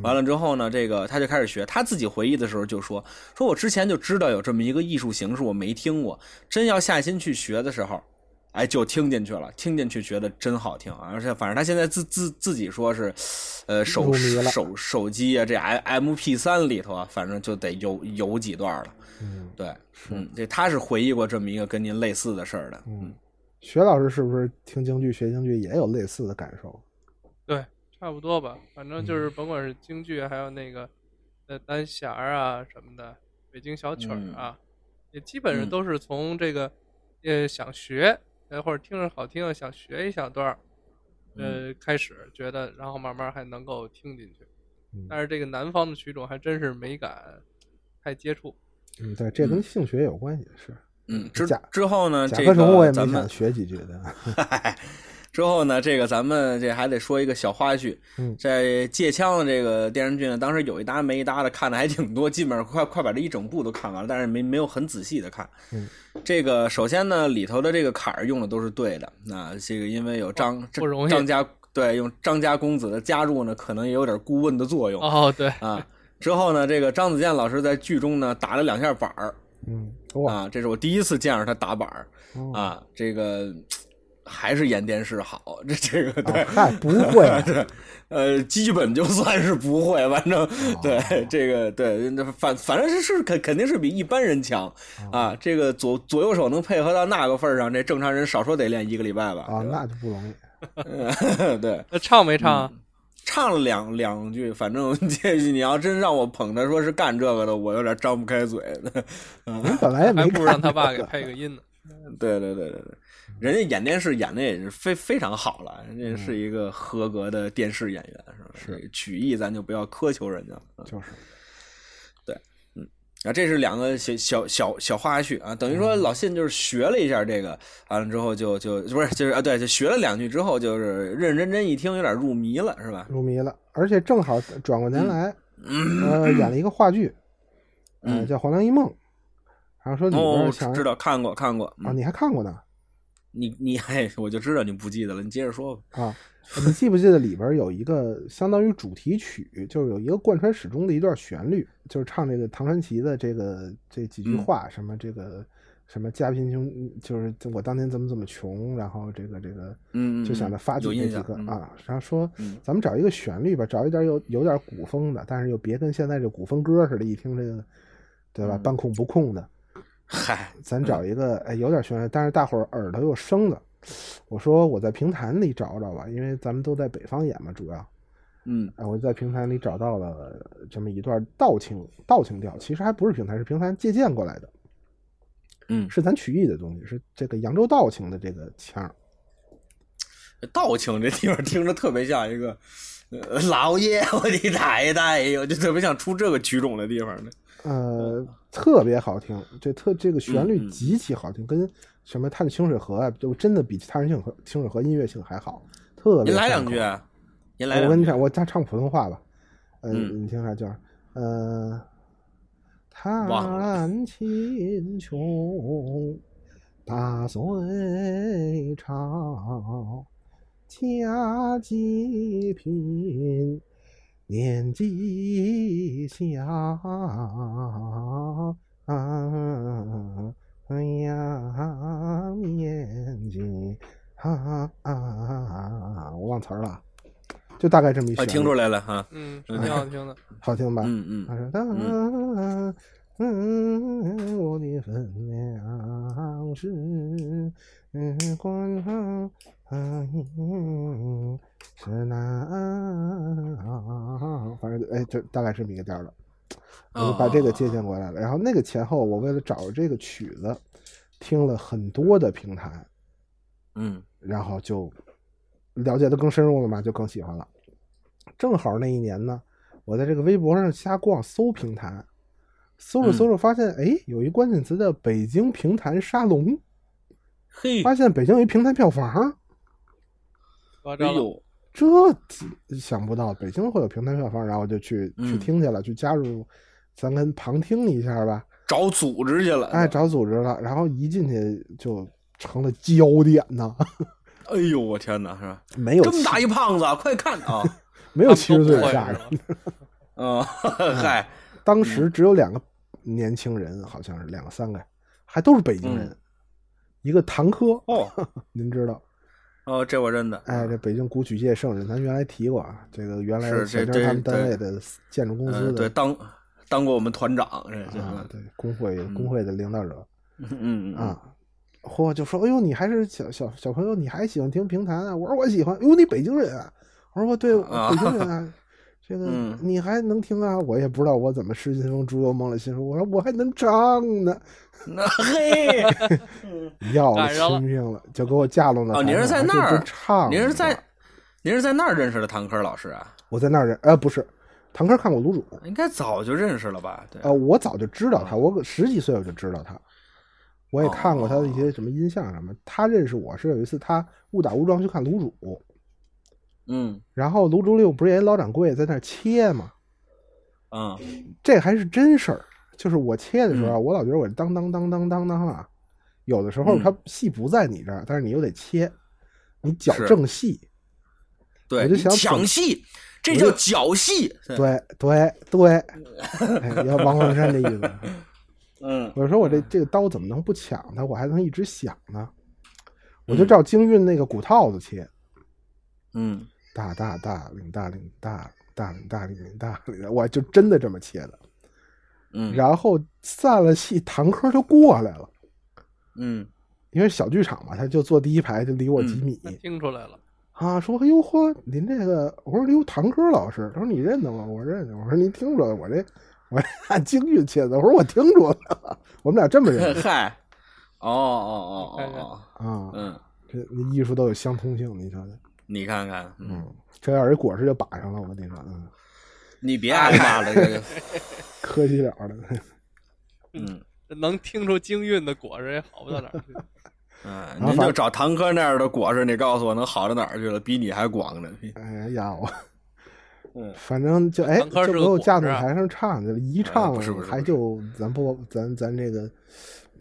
完了之后呢，这个他就开始学。他自己回忆的时候就说：“说我之前就知道有这么一个艺术形式，我没听过。真要下心去学的时候，哎，就听进去了，听进去觉得真好听。而且反正他现在自自自己说是，呃，手手手机啊，这 M M P 三里头啊，反正就得有有几段了。嗯对，嗯，这他是回忆过这么一个跟您类似的事儿的。嗯，薛老师是不是听京剧学京剧也有类似的感受？对，差不多吧。反正嗯就是甭管是京剧，还有那个呃单弦儿啊什么的，北京小曲儿啊，也基本上嗯都是从这个呃想学，呃或者听着好听想学一小段儿，呃开始觉得，然后慢慢还能够听进去。嗯但是这个南方的曲种还真是没敢太接触。嗯，对，这跟性学有关系，是。嗯，之甲之后呢，甲这壳虫我也没个咱们想学几句的。*laughs* *laughs* 之后呢，这个咱们这还得说一个小花絮，嗯在《借枪》的这个电视剧呢，当时有一搭没一搭的看的还挺多，基本上快快把这一整部都看完了，但是没没有很仔细的看。嗯，这个首先呢，里头的这个坎儿用的都是对的，那这个因为有张张家对用张家公子的加入呢，可能也有点顾问的作用哦，对，啊。之后呢，这个张子健老师在剧中呢打了两下板儿嗯，哇，啊，这是我第一次见着他打板儿哦啊，这个还是演电视好，这这个对哦，不会啊，*laughs* 对，呃，基本就算是不会，反正哦对这个对，那反反正是是肯肯定是比一般人强哦啊。这个左左右手能配合到那个份儿上，这正常人少说得练一个礼拜吧？啊，那就不容易。*laughs* 对，那 *laughs* 唱没唱啊？唱了两两句，反正这你要真让我捧他说是干这个的，我有点张不开嘴。嗯本来也没还不如让他爸给配个音呢。对对对对对，人家演电视演的也是非非常好了，人嗯家是一个合格的电视演员，是吧？是。曲艺咱就不要苛求人家了。嗯就是。对，嗯。啊，这是两个小小小小花絮啊，等于嗯。说老信就是学了一下这个，完了之后就就不是就是啊，对，就学了两句之后，就是认认真真一听，有点入迷了，是吧？入迷了，而且正好转过年来，呃，*laughs* 演了一个话剧，呃，嗯。叫《黄粱一梦》，然后说里哦边，想知道看过看过啊，嗯你还看过呢你你还我就知道你不记得了，你接着说吧。啊？你记不记得里边有一个相当于主题曲，就是有一个贯穿始终的一段旋律，就是唱这个唐传奇的这个这几句嗯话，什么这个什么家贫穷，就是我当年怎么怎么穷，然后这个这个，嗯，嗯就想着发起有这几个嗯啊，然后说嗯咱们找一个旋律吧，找一点有有点古风的，但是又别跟现在这古风歌似的，一听这个对吧，嗯半空不空的，嗨，咱找一个哎有点旋律，但是大伙儿耳朵又生的。我说我在评弹里找找吧，因为咱们都在北方演嘛，主要。嗯哎，我在评弹里找到了这么一段道情道情调，其实还不是评弹，是评弹借鉴过来的，嗯，是咱曲艺的东西，是这个扬州道情的这个腔儿。道情这地方听着特别像一个。呃老爷，我的太太哟，就特别像出这个曲种的地方呢。呃，特别好听，这特这个旋律嗯嗯极其好听，跟什么探清水河啊，就真的比探水河清水河音乐性还好，特别您来两句，啊，您来两句。我跟你讲，我再唱普通话吧，呃，嗯你听啥叫？呃，忘了叹秦琼大隋朝，家极贫，年纪小。啊呀，年纪啊啊！我忘词儿了，就大概这么一旋律，我听出来了哈。嗯，是挺好听的。好听吧？嗯嗯他说：“当嗯，我的分量是嗯关上嗯是难，反正哎，就大概是这么一个调儿的。我就把这个借鉴过来了。然后那个前后，我为了找这个曲子，听了很多的评弹，嗯然后就了解的更深入了嘛，就更喜欢了。正好那一年呢，我在这个微博上瞎逛搜评弹，搜着搜着发现，哎，有一关键词叫北京评弹沙龙，嘿，发现北京有一评弹票房，哎呦，这想不到北京会有平台票房，然后就去去嗯听去了，去加入，咱跟旁听一下吧。找组织去了。哎，找组织了，然后一进去就成了焦点呐，*laughs* 哎呦，我天哪，是吧？没有这么大一胖子，快看啊！没有七十岁以下 *laughs* 嗯，嗨，当时只有两个年轻人，好像是两个三个，还都是北京人，嗯一个唐科，哦 *laughs* 您知道，哦，这我认得。哎，这北京古曲界圣人，咱原来提过啊，这个原来是小这他们单位的建筑公司的，对，的当当过我们团长，这这啊，对工会工会的领导者嗯嗯嗯啊。嚯，就说，哎呦，你还是小小小朋友，你还喜欢听评弹啊？我说我喜欢。哟，你北京人啊？我说我对，北京人啊。这个嗯你还能听啊？我也不知道我怎么失心疯、猪油蒙了心说，我说我还能唱呢。*laughs* 那嘿，*laughs* 要了亲命了，就给我架拢到哦。您是在那儿唱？您是在您是在那儿认识的唐科老师啊？我在那儿认，呃，不是，唐科看过卤煮，应该早就认识了吧？对，呃，我早就知道他，哦我十几岁我就知道他，我也看过他的一些什么音像什么。他认识我是有一次他误打误撞去看卤煮，嗯然后卢竹六不是也老掌柜在那切吗？嗯这还是真事儿，就是我切的时候我老觉得我当当当当当当啊，有的时候嗯它戏不在你这儿，但是你又得切，你矫正戏。对，我就想抢戏，这叫绞戏。对对对，哎，要王凤山这意思。*laughs* 嗯我说我这这个刀怎么能不抢它？我还能一直响呢？我就照京韵那个骨套子切，嗯大大大领大领大大领大领领大领，我就真的这么切的。嗯，然后散了戏，堂客就过来了，嗯因为小剧场嘛，他就坐第一排，就离我几米。听出来了，啊，说哎呦嚯，您这个，我说哟，堂哥老师，他说你认得吗？我认得。我说您听着，我这我这按京韵切的，我说我听出来了，我们俩这么认识嗨，哦哦哦哦哦，啊。嗯，这艺术都有相通性，你瞧瞧，你看看，嗯，嗯，这要是果实就把上了，我跟你说，嗯，你别挨骂了，这个，*laughs* 客气了的。嗯能听出京韵的果实也好不到哪儿去。嗯，您就找堂哥那样的果实，你告诉我能好到哪儿去了？比你还广呢，哎呀，我嗯，反正就哎，就是给我架子台上唱去了，一唱是不是还就咱不咱咱这个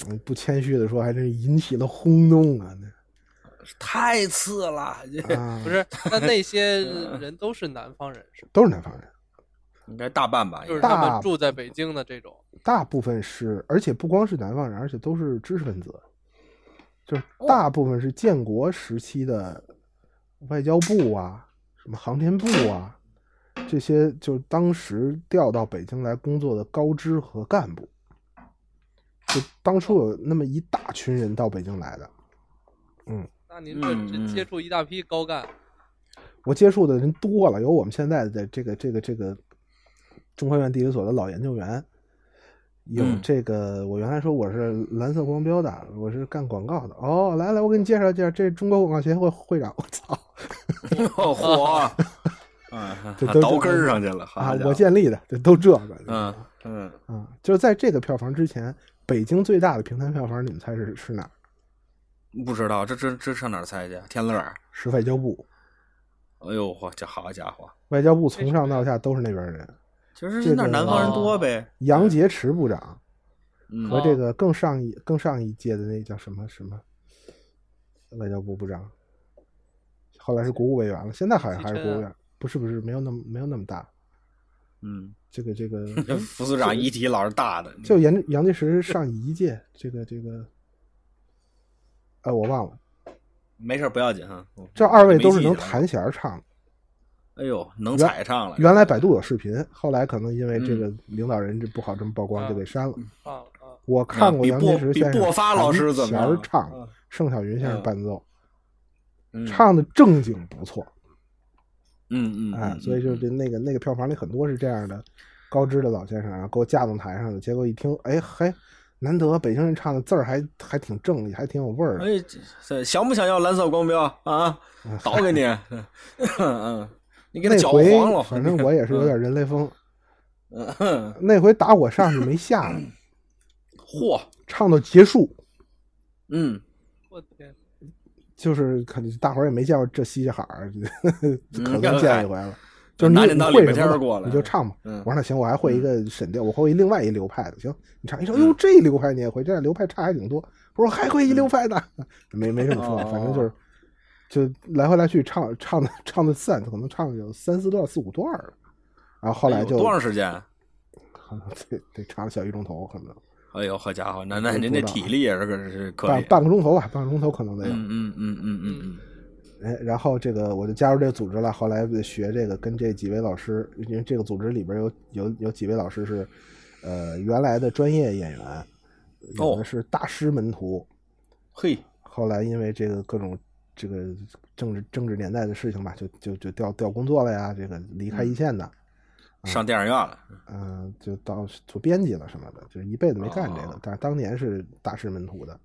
嗯不谦虚的说，还真是引起了轰动啊！太次了，不是，那那些 *laughs* 人都是南方人，是吧？都是南方人，应该大半吧？就是大他们住在北京的这种。大部分是，而且不光是南方人，而且都是知识分子，就是大部分是建国时期的外交部啊、什么航天部啊这些，就是当时调到北京来工作的高知和干部。就当初有那么一大群人到北京来的，那您这接触一大批高干，我接触的人多了，有我们现在的这个这个这个中科院地理所的老研究员，有嗯这个、我原来说我是蓝色光标的，我是干广告的。哦，来来，我给你介绍介绍，这是中国广告协会会长。我操 *laughs* 哦嚯，嗯，这都倒根儿上去了，好啊！我建立的，这都这个。嗯嗯，啊，就是在这个票房之前，北京最大的平台票房，你们猜是是哪儿？不知道这这这上哪儿猜去？天乐？是外交部。哎呦嚯，这好家伙，外交部从上到下都是那边人。就是这个那南方人多呗。杨洁篪部长嗯和这个更上一更上一届的那叫什么什么外交部部长，后来是国务委员了，现在好像还是国务委员，不是不是没有那么没有那么大。嗯，这个这个 *laughs* 副司长一提老是大的，就杨杨洁篪上一届，这个这个，哎，我忘了。没事不要紧哈。嗯这二位都是能弹弦儿唱的。哎呦，能踩唱了。原来百度有视频，后来可能因为这个嗯领导人这不好这么曝光，就给删了。啊啊，我看过杨洁篪先生薄发老师怎么弹弦儿唱嗯，盛小云先生嗯伴奏，嗯唱的正经不错。嗯嗯，哎嗯，所以就是那个那个票房里很多是这样的高知的老先生，啊给我架到台上的，结果一听，哎嘿，难得北京人唱的字儿还还挺正义，还挺有味儿的。哎，这想不想要蓝色光标啊？*laughs* 倒给你，*laughs* 嗯，你给他搅那回黄了。反正我也是有点人雷锋，嗯，嗯那回打我上去没下来，*laughs* 嚯，唱到结束，嗯，我天，就是可能大伙儿也没见过这稀罕儿，嗯可能见一回了。就是你会过来你就唱吧。嗯我说那行，我还会一个沈调，我会另外一流派的。行，你唱一首，嗯哟，这流派你也会，这流派差还挺多。我说还会一流派的，没没这么说，哦反正就是就来回来去唱唱的唱的散，可能唱了有三四段、四五段了。然后后来就哎多长时间？可 *laughs* 能得得唱小一钟头，可能哎呦，好家伙，那那您这体力也是可是可半以。半个钟头吧，半个钟头可能得有。嗯嗯嗯嗯嗯嗯哎，然后这个我就加入这个组织了。后来学这个，跟这几位老师，因为这个组织里边有有有几位老师是，呃，原来的专业演员，有的哦是大师门徒。嘿，后来因为这个各种这个政治政治年代的事情吧，就就就调调工作了呀，这个离开一线的，上电影院了。嗯、就到做编辑了什么的，就是一辈子没干这个，哦但是当年是大师门徒的，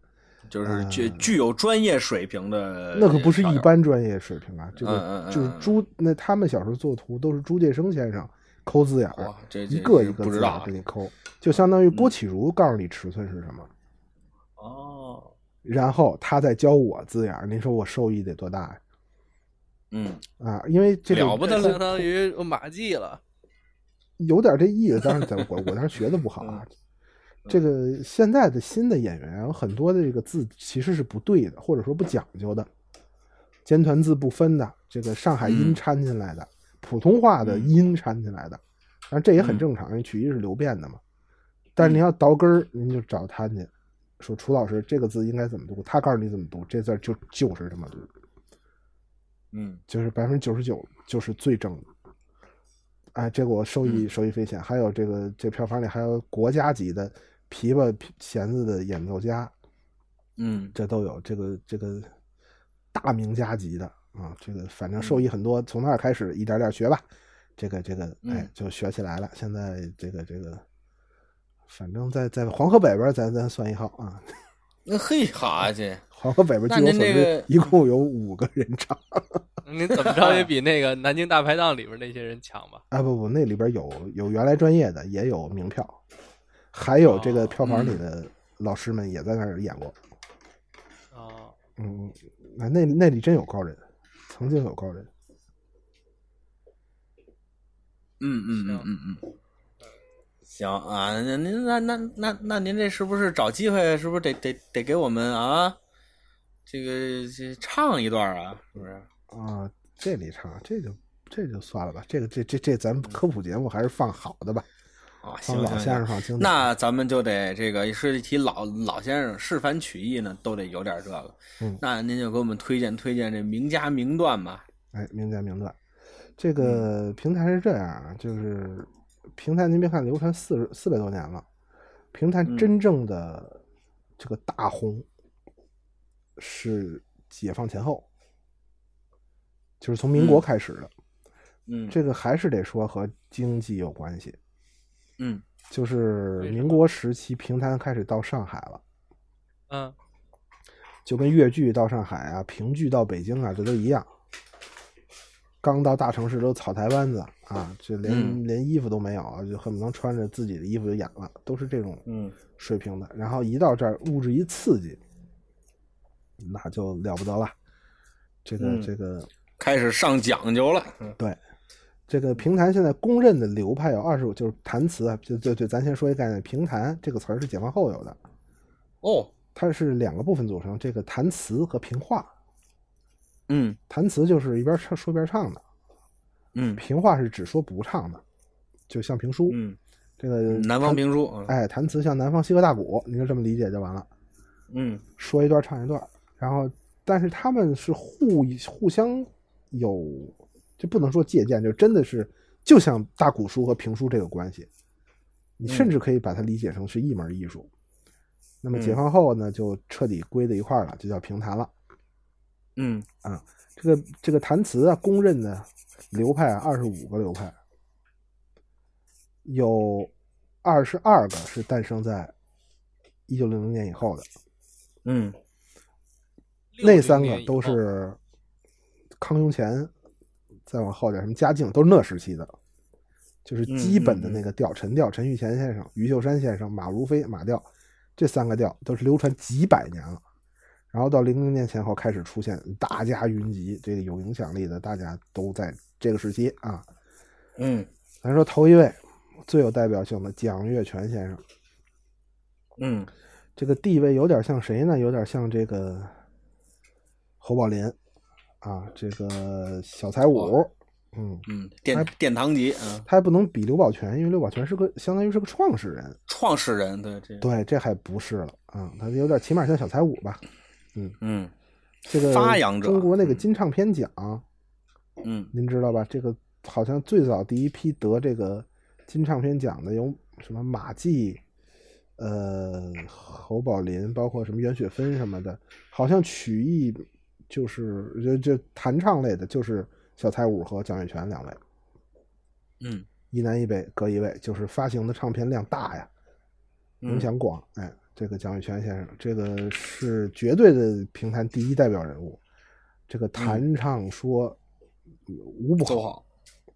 就是具具有专业水平的，那可不是一。般专业水平啊！这个就是朱，那他们小时候做图都是朱介生先生抠字眼儿一个一个字眼给你抠，就相当于郭启儒告诉你尺寸是什么，哦，然后他再教我字眼儿。您说我受益得多大呀？嗯，啊，因为这了不得了相当于马季了。有点这意思，但是在我我当时学的不好啊。这个现在的新的演员有很多的这个字其实是不对的，或者说不讲究的，尖团字不分的，这个上海音嗯。掺进来的，普通话的音掺进来的，当然这也很正常，因为曲艺是流变的嘛。但是您要倒根儿，您就找他去，说楚老师这个字应该怎么读，他告诉你怎么读，这字就就是这么读，嗯。就是百分之九十九就是最正的。哎，这个我受益受益匪浅。还有这个这票房里还有国家级的琵琶弦子的演奏家，嗯这都有。这个这个大名家级的啊，这个反正受益很多，从那儿开始一点点学吧，这个这个哎嗯就学起来了。现在这个这个，反正在在黄河北边咱咱算一号啊，那嘿哈这 *laughs* 黄河北边那据我所知一共有五个人唱 *laughs* 您怎么着也比 *laughs* 那个南京大排档里边那些人强吧？啊不不，那里边有有原来专业的，也有名票，还有这个哦票房里嗯的老师们也在那儿演过。哦，嗯，那那那里真有高人，曾经有高人。嗯嗯嗯嗯嗯，行啊，那您那那那那您这是不是找机会？是不是得得得给我们啊？这个这唱一段啊？是不是？啊，这里唱这就这就算了吧，这个这这这咱们科普节目还是放好的吧，啊，放老。先生放经典。那咱们就得这个说一提老老先生示范曲艺呢，都得有点这个。嗯那您就给我们推荐推荐这名家名段吧。哎，名家名段。这嗯个平台是这样啊，就是平台，您别看流传四十四百多年了，平台嗯真正的这个大红是解放前后，就是从民国嗯开始的。嗯这个还是得说和经济有关系，嗯就是民国时期评弹开始到上海了。嗯，就跟越剧到上海啊，评剧到北京啊，这都一样。刚到大城市都草台班子啊，这连、嗯连衣服都没有，就恨不能穿着自己的衣服就演了，都是这种嗯水平的。然后一到这儿，物质一刺激，那就了不得了。这个、嗯这个开始上讲究了。对，这个评弹现在公认的流派有二十五，就是弹词啊，就就就咱先说一概念，评弹这个词儿是解放后有的，哦，它是两个部分组成，这个弹词和评话。嗯弹词就是一边唱说一边唱的，嗯评话是只说不唱的，就像评书。嗯，这个南方评书。嗯哎，弹词像南方西河大鼓，你就这么理解就完了，嗯说一段唱一段，然后但是他们是互互相有，就不能说借鉴，就真的是就像大鼓书和评书这个关系，你甚至可以把它理解成是一门艺术。那么解嗯。放后呢，就彻底归在一块儿了，就叫评弹了。嗯。啊这个这个弹词啊，公认的流派啊，二十五个流派，有二十二个是诞生在一九零零年以后的，嗯。那三个都是康雍乾，再往后点什么嘉靖，都是那时期的，就是基本的那个调，陈调，陈玉乾先生、余秀山先生、马如飞马调，这三个调都是流传几百年了。然后到零零年前后开始出现大家云集，这个有影响力的大家都在这个时期啊。嗯咱说头一位最有代表性的蒋月泉先生，嗯这个地位有点像谁呢？有点像这个侯宝林啊，这个小才武。嗯，嗯，殿殿堂级啊，他还不能比刘宝全，因为刘宝全是个相当于是个创始人。创始人对这对，这还不是了啊，他有点起码像小才武吧。嗯嗯这个发扬者中国那个金唱片奖，嗯您知道吧？这个好像最早第一批得这个金唱片奖的有什么马季、呃侯宝林，包括什么袁雪芬什么的，好像曲艺就是就就弹唱类的，就是小蔡五和蒋月泉两位，嗯一南一北各一位，就是发行的唱片量大呀，影嗯响广。哎，这个蒋月泉先生，这个是绝对的评弹第一代表人物，这个弹唱说呃无不都好，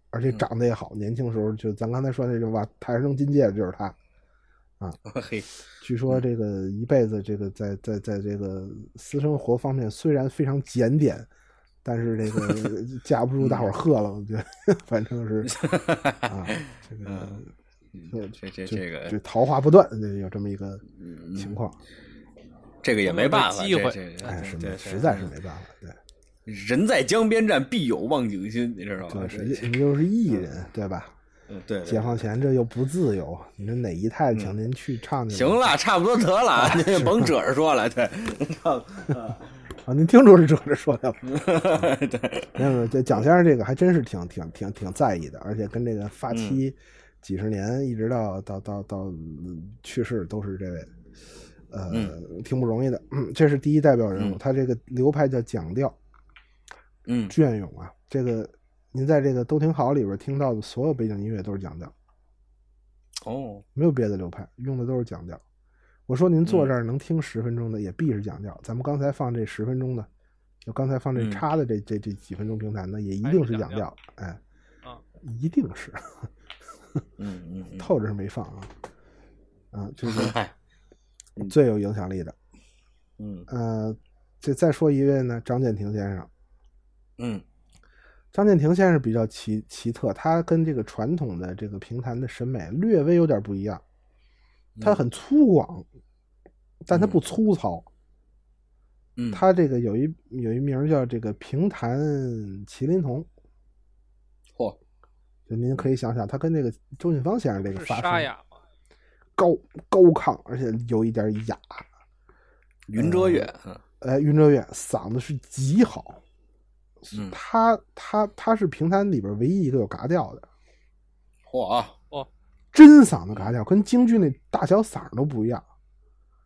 而且长得也好，年轻时候就咱刚才说那句话，台上扔金戒指就是他。*laughs* 嘿，据说这个一辈子这个在在在这个私生活方面虽然非常检点，但是这个 *laughs* 架不住大伙儿喝了，我觉得反正是 *laughs* 啊，这个嗯这这这个这桃花不断，有这么一个嗯情况。这个也没办法，机会这这哎，是这实在是没办法，对人在江边站，必有望景心，你知道吗？对，实际你就是艺人，对吧？嗯对，对解放前这又不自由，你说哪一太请您去唱去？行了，差不多得了，*laughs* 您甭褶着说了，对，*laughs* 啊，您听出是这着说的了。*laughs* 对，没有没有，这蒋先生这个还真是挺挺挺挺在意的，而且跟这个发妻几十年，一直到到到到嗯去世都是这位，呃，挺不容易的。嗯，这是第一代表人物，嗯他这个流派叫蒋调。嗯隽永啊。这个您在这个都挺好里边听到的所有背景音乐都是讲调，哦，没有别的流派，用的都是讲调。我说您坐这儿能听十分钟的，也必是讲调。咱们刚才放这十分钟的，就刚才放这嗯插的这这这几分钟平台呢，也一定是讲调，哎，啊，一定是，嗯嗯嗯，*laughs* 透着是没放啊，啊，就是，最有影响力的。嗯呃，这再说一位呢，张建庭先生。嗯张建庭先生比较奇奇特，他跟这个传统的这个评弹的审美略微有点不一样。他很粗犷，但他不粗糙。嗯，他这个有一有一名叫这个评弹麒麟童，嚯，就您可以想想，他跟那个周信芳先生这个发声沙哑吗？高高亢，而且有一点哑。云遮月，嗯呃，云遮月嗓子是极好，嗯，他他他是评弹里边唯一一个有嘎调的。嚯啊，真嗓子嘎调，跟京剧那大小嗓都不一样，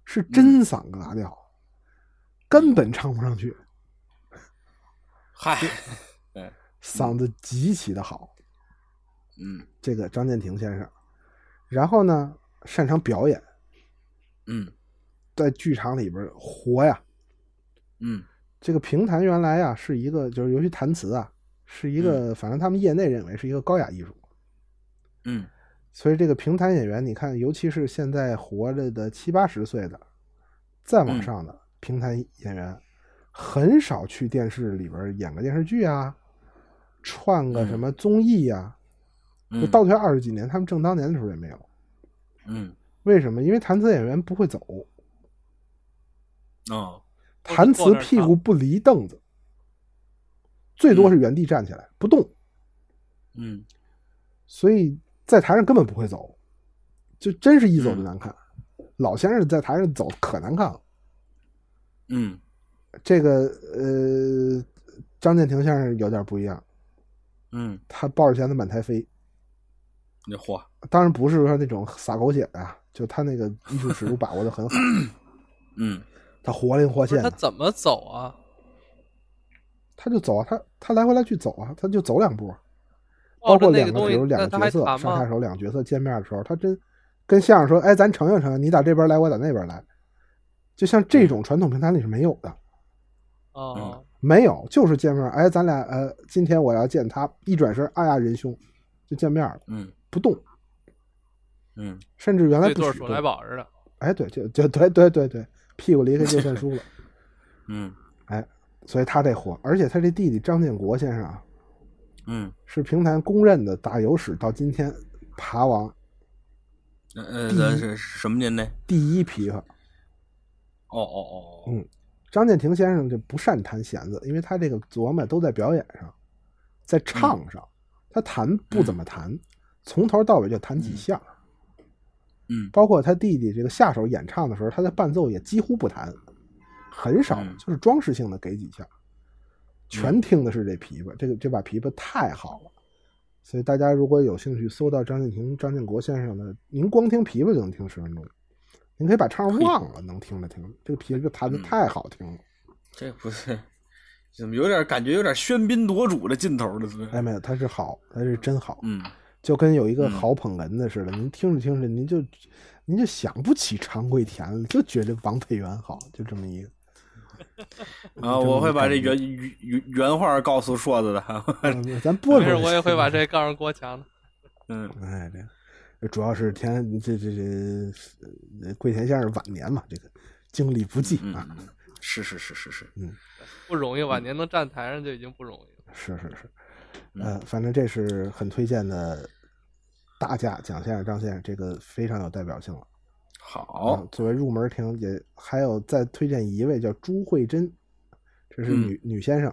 是真嗓子嘎调，根本唱不上去，嗨，嗓子极其的好。嗯这个张建庭先生，然后呢，擅长表演，嗯在剧场里边活呀。嗯这个评弹原来啊是一个，就是尤其弹词啊，是一个，反正他们业内认为是一个高雅艺术。嗯。所以这个评弹演员，你看，尤其是现在活着的七八十岁的，再往上的评弹演员，很少去电视里边演个电视剧啊，串个什么综艺呀、嗯，就倒退二十几年，他们正当年的时候也没有。嗯。为什么？因为弹词演员不会走，哦弹词屁股不离凳子，最多是原地站起来不动，嗯。所以在台上根本不会走，就真是一走就难看。老先生在台上走可难看了。嗯。这个呃，张建庭先生有点不一样，嗯，他抱着弦子满台飞，那嚯，当然不是说那种撒狗血的啊，就他那个艺术尺度把握的很好，嗯 *laughs* 他活灵活现的，他怎么走啊？他就走啊，他他来回来去走啊，他就走两步，包括两个那个东西，比如两个角色？上下手两个角色见面的时候，他真跟相声说，哎，咱承认承认，你打这边来，我打那边来，就像这种传统平台里是没有的。哦，没有，就是见面。哎，咱俩呃，今天我要见他，一转身，哎呀，仁兄，就见面了，嗯不动，嗯甚至原来对对鼠来不许动。宝似的。哎，对，就就对对对对，屁股离开就算输了。*laughs* 嗯哎所以他这火，而且他这弟弟张建国先生啊，嗯，是平潭公认的打油史到今天爬王呃呃，是什么年代？第一琵琶。哦哦哦，嗯张建庭先生就不善弹弦子，因为他这个琢磨都在表演上，在唱上，他弹不怎么弹，从头到尾就弹几下。嗯包括他弟弟这个下手演唱的时候，他的伴奏也几乎不弹，很少，嗯就是装饰性的给几下，全听的是这琵琶，这个这把琵琶太好了。所以大家如果有兴趣搜到张敬亭、张建国先生的，您光听琵琶就能听十分钟，您可以把唱忘了，能听着听。这个琵琶弹的太好听了。这不是怎么有点感觉有点喧宾夺主的劲头了？哎，没有，他是好，他是真好，嗯就跟有一个嗯好捧哏的似的，您听着听着，您就您就想不起常贵田了，就觉得王佩元好，就这么一个。*laughs* 啊，我会把这原原原原话告诉硕子的。*laughs* 嗯咱播出来，没事，我也会把这告诉郭强的。嗯哎，这主要是田这这这呃桂田先生晚年嘛，这个精力不济啊，嗯嗯，是是是是嗯，不容易，晚年能站台上就已经不容易了。是是是，嗯呃，反正这是很推荐的大家蒋先生、张先生，这个非常有代表性了。啊好，作为入门听，也还有再推荐一位叫朱慧珍，这是女、女先生，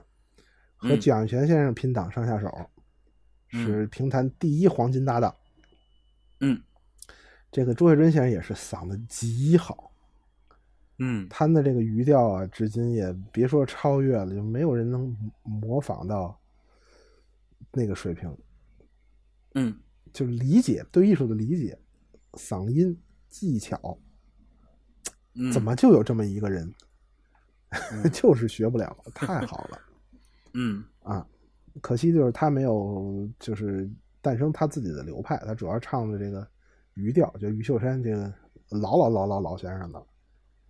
和嗯蒋元先生拼档上下手，是评弹第一黄金搭档。嗯这个朱慧珍先生也是嗓子极好，嗯他的这个语调啊，至今也别说超越了，就没有人能模仿到那个水平。嗯就是理解对艺术的理解，嗓音技巧，嗯，怎么就有这么一个人？*laughs* 就是学不了，太好了。嗯啊，可惜就是他没有就是诞生他自己的流派，他主要唱的这个余调，就余秀山这个老老老老老先生的，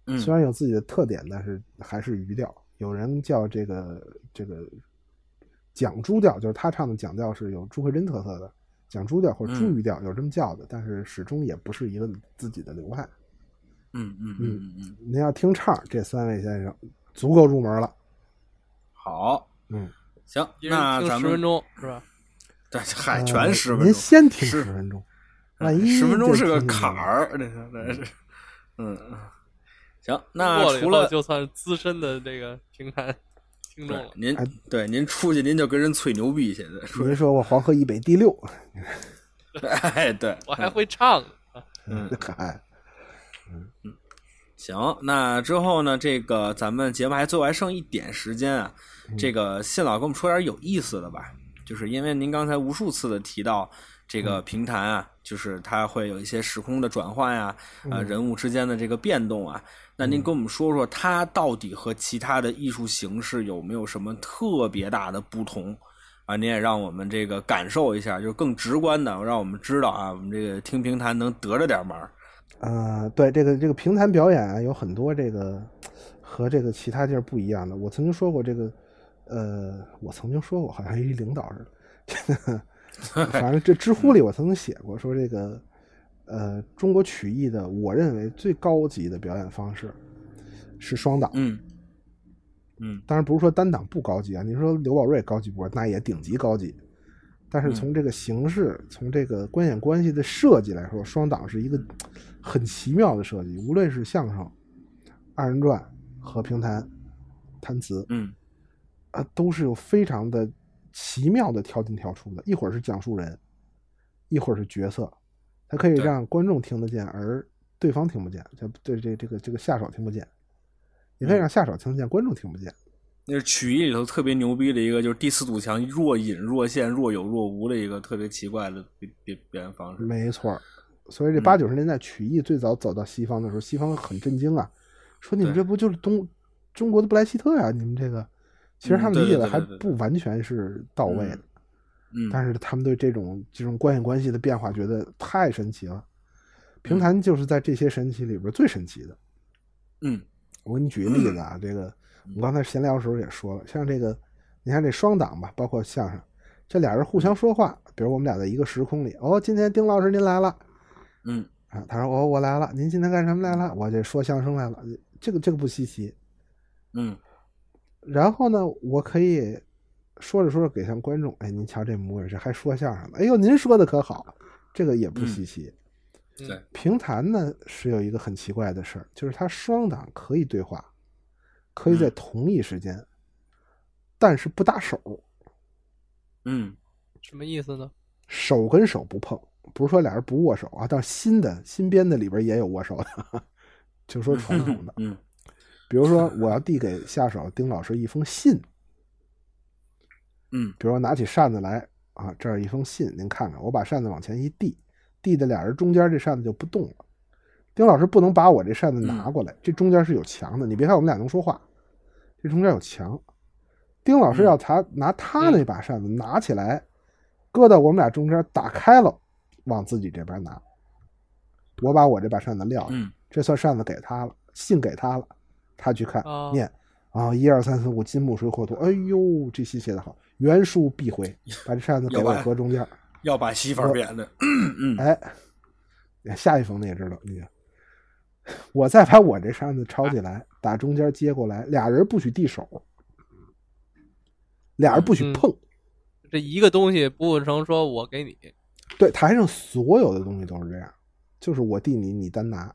嗯，虽然有自己的特点，但是还是余调。有人叫这个这个蒋朱调，就是他唱的蒋调是有朱慧珍特色的蒋朱调或者朱余调，有这么叫的，但是始终也不是一个自己的流派。嗯嗯嗯嗯嗯，您要听唱，这三位先生足够入门了。好，嗯，行，那咱们十分钟是吧？对，嗨，呃全十分钟，您先听十分钟，万一十分钟是个坎儿，这是这是，嗯，行，那过了除了就算资深的这个评弹听众了。对您哎对您出去您就跟人吹牛逼去的，说您说我黄河以北第六，*laughs* 哎对，我还会唱 *laughs* 嗯，哎。嗯嗯，行，那之后呢？这个咱们节目还最后还剩一点时间啊，这个信老跟我们说点有意思的吧，就是因为您刚才无数次的提到这个平台啊，就是它会有一些时空的转换呀、啊，人物之间的这个变动啊，那您跟我们说说，它到底和其他的艺术形式有没有什么特别大的不同？啊，您也让我们这个感受一下，就是更直观的，让我们知道啊，我们这个听评弹能得着点忙。呃，对这个这个评弹表演啊，有很多这个和这个其他地儿不一样的。我曾经说过这个，呃，我曾经说过，好像一领导似的。反正这知乎里我曾经写过，说这个呃，中国曲艺的我认为最高级的表演方式是双档。嗯嗯当然不是说单档不高级啊，你说刘宝瑞高级不高？那也顶级高级。但是从这个形式，从这个观演关系的设计来说，双档是一个很奇妙的设计。无论是相声、二人转和评弹、弹词嗯啊，都是有非常的奇妙的跳进跳出的。一会儿是讲述人，一会儿是角色，它可以让观众听得见，而对方听不见，这对这这个这个下手听不见，也可以让下手听得见，观众听不见。那是曲艺里头特别牛逼的一个，就是第四堵墙若隐若现、若有若无的一个特别奇怪的表表方式。没错，所以这嗯八九十年代曲艺最早走到西方的时候，西方很震惊啊，说你们这不就是东中国的布莱希特呀、你们这个，其实他们理解的还不完全是到位的，嗯，但是他们对这种这种关系关系的变化觉得太神奇了。嗯评弹就是在这些神奇里边最神奇的。嗯我给你举个例子啊，这个我们刚才闲聊的时候也说了，像这个，你看这双档吧，包括相声，这俩人互相说话，比如我们俩在一个时空里，哦，今天丁老师您来了。嗯啊，他说哦，我来了，您今天干什么来了？我这说相声来了，这个这个不稀奇。嗯然后呢，我可以说着说着给上观众，哎，您瞧这模样，这还说相声呢，哎呦，您说的可好，这个也不稀奇。嗯对评弹呢是有一个很奇怪的事儿，就是它双档可以对话，可以在嗯同一时间，但是不搭手，嗯什么意思呢？手跟手不碰，不是说俩人不握手啊，但新的新编的里边也有握手的，*laughs* 就说传统的。嗯比如说，我要递给下手丁老师一封信，嗯比如说拿起扇子来啊，这儿一封信，您看看，我把扇子往前一递，递的俩人中间这扇子就不动了。丁老师不能把我这扇子拿过来，这中间是有墙的。你别看我们俩能说话，这中间有墙。丁老师要他拿他那把扇子拿起来，搁到我们俩中间，打开了，往自己这边拿。我把我这把扇子撂下，嗯这算扇子给他了，信给他了，他去看、哦念啊，一二三四五，金木水火土，哎呦，这戏写的好，原书必回，*laughs* 把这扇子给我搁中间，要把戏法编的。嗯哎，下一封你也知道，你。*laughs* 我再把我这扇子抄起来，打中间接过来，俩人不许递手，俩人不许嗯碰，这一个东西不成说我给你，对，台上所有的东西都是这样，就是我递你，你单拿，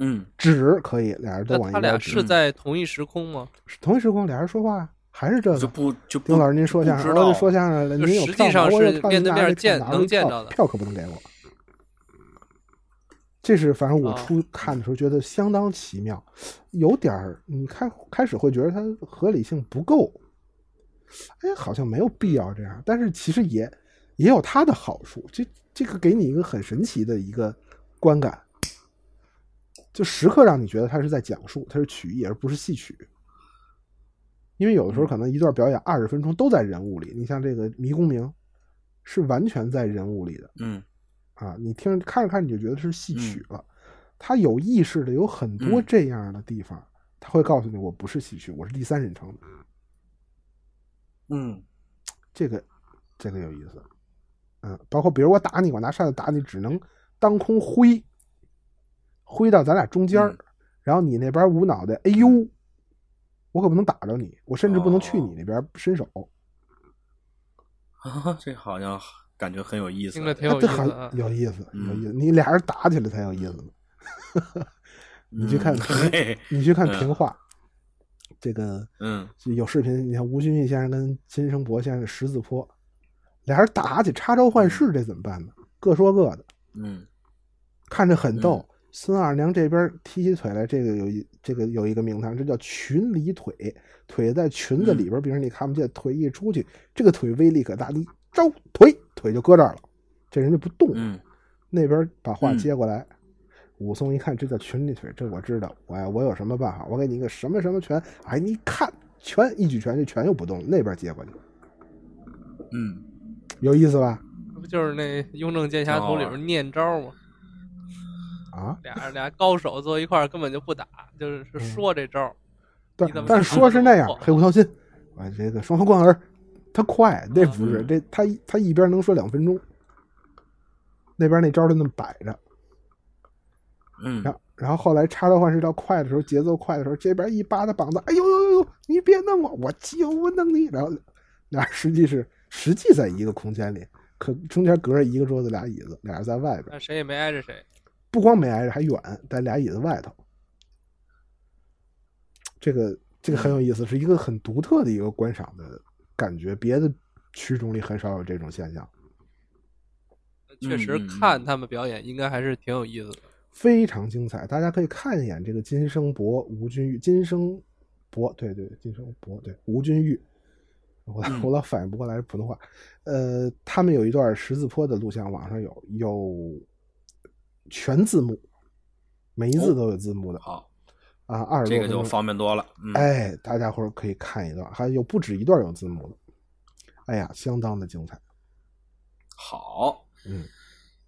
嗯。纸可以，俩人都那他俩往一边指。是在同一时空吗？同一时空，俩人说话呀，还是这就。不就不丁老师，您说相声，不知道哦，说相声了，您有票吗我有是票面对面见能见着的票可不能给我。这是反正我哦初看的时候觉得相当奇妙，有点儿你开开始会觉得它合理性不够，哎，好像没有必要这样，但是其实也也有它的好处，这这个给你一个很神奇的一个观感，就时刻让你觉得它是在讲述，它是曲艺而不是戏曲。因为有的时候可能一段表演二十分钟都在人物里，你像这个《迷宫名》，是完全在人物里的嗯。啊，你听着看着看着你就觉得是戏曲了。他有意识的有很多嗯。这样的地方，他会告诉你我不是戏曲，我是第三人称的。嗯。这个这个有意思，嗯，包括比如我打你，我拿扇子打你，只能当空挥，挥到咱俩中间然后你那边捂脑袋，哎呦，我可不能打着你，我甚至不能去哦你那边伸手，啊，这好像感觉很有意思。听着挺有意思啊。有意思，嗯有意思。你俩人打起来才有意思呢。*laughs* 你去看你去看嗯评话，这个嗯有视频，你看吴君玉先生跟金生博先生十字坡，俩人打起插招换式，这怎么办呢？各说各的。嗯看着很逗。孙二娘这边提起腿来，这个有一这个有一个名堂，这叫裙里腿，腿在裙子里边，比如你看不见，腿一出去，这个腿威力可大。你招腿，腿就搁这儿了，这人就不动。嗯那边把话嗯接过来，武松一看，这叫裙里腿，这我知道。我呀，我有什么办法？我给你一个什么什么拳，哎，你看拳一举拳，这拳又不动了，那边接过去，嗯有意思吧？这不就是那《雍正剑侠图》里边念招吗？啊，俩俩高手坐一块儿根本就不打，就是是说这招。但但说是那样，黑虎掏心，啊，这个双头贯耳，他快，那不是嗯这他他一边能说两分钟，那边那招就那么摆着，嗯然后然后后来插刀换式到快的时候，节奏快的时候，这边一扒他膀子，哎呦呦呦呦，你别弄我，我就弄你，然后俩实际是实际在一个空间里，可中间隔着一个桌子俩椅子，俩人在外边，那谁也没挨着谁。不光没挨着，还远，在俩椅子外头。这个这个很有意思，是一个很独特的一个观赏的感觉，别的曲种里很少有这种现象，确实看他们表演应该还是挺有意思的。非常精彩。大家可以看一眼这个金生博、吴君玉、金生博，对对，金生博，对吴君玉。我嗯 *laughs* 我老反应不过来普通话，呃，他们有一段十字坡的录像，网上有有全字幕，每一字都有字幕的、好，啊，二十。这个就方便多了。嗯哎，大家伙儿可以看一段，还有不止一段有字幕的。哎呀，相当的精彩。好，嗯，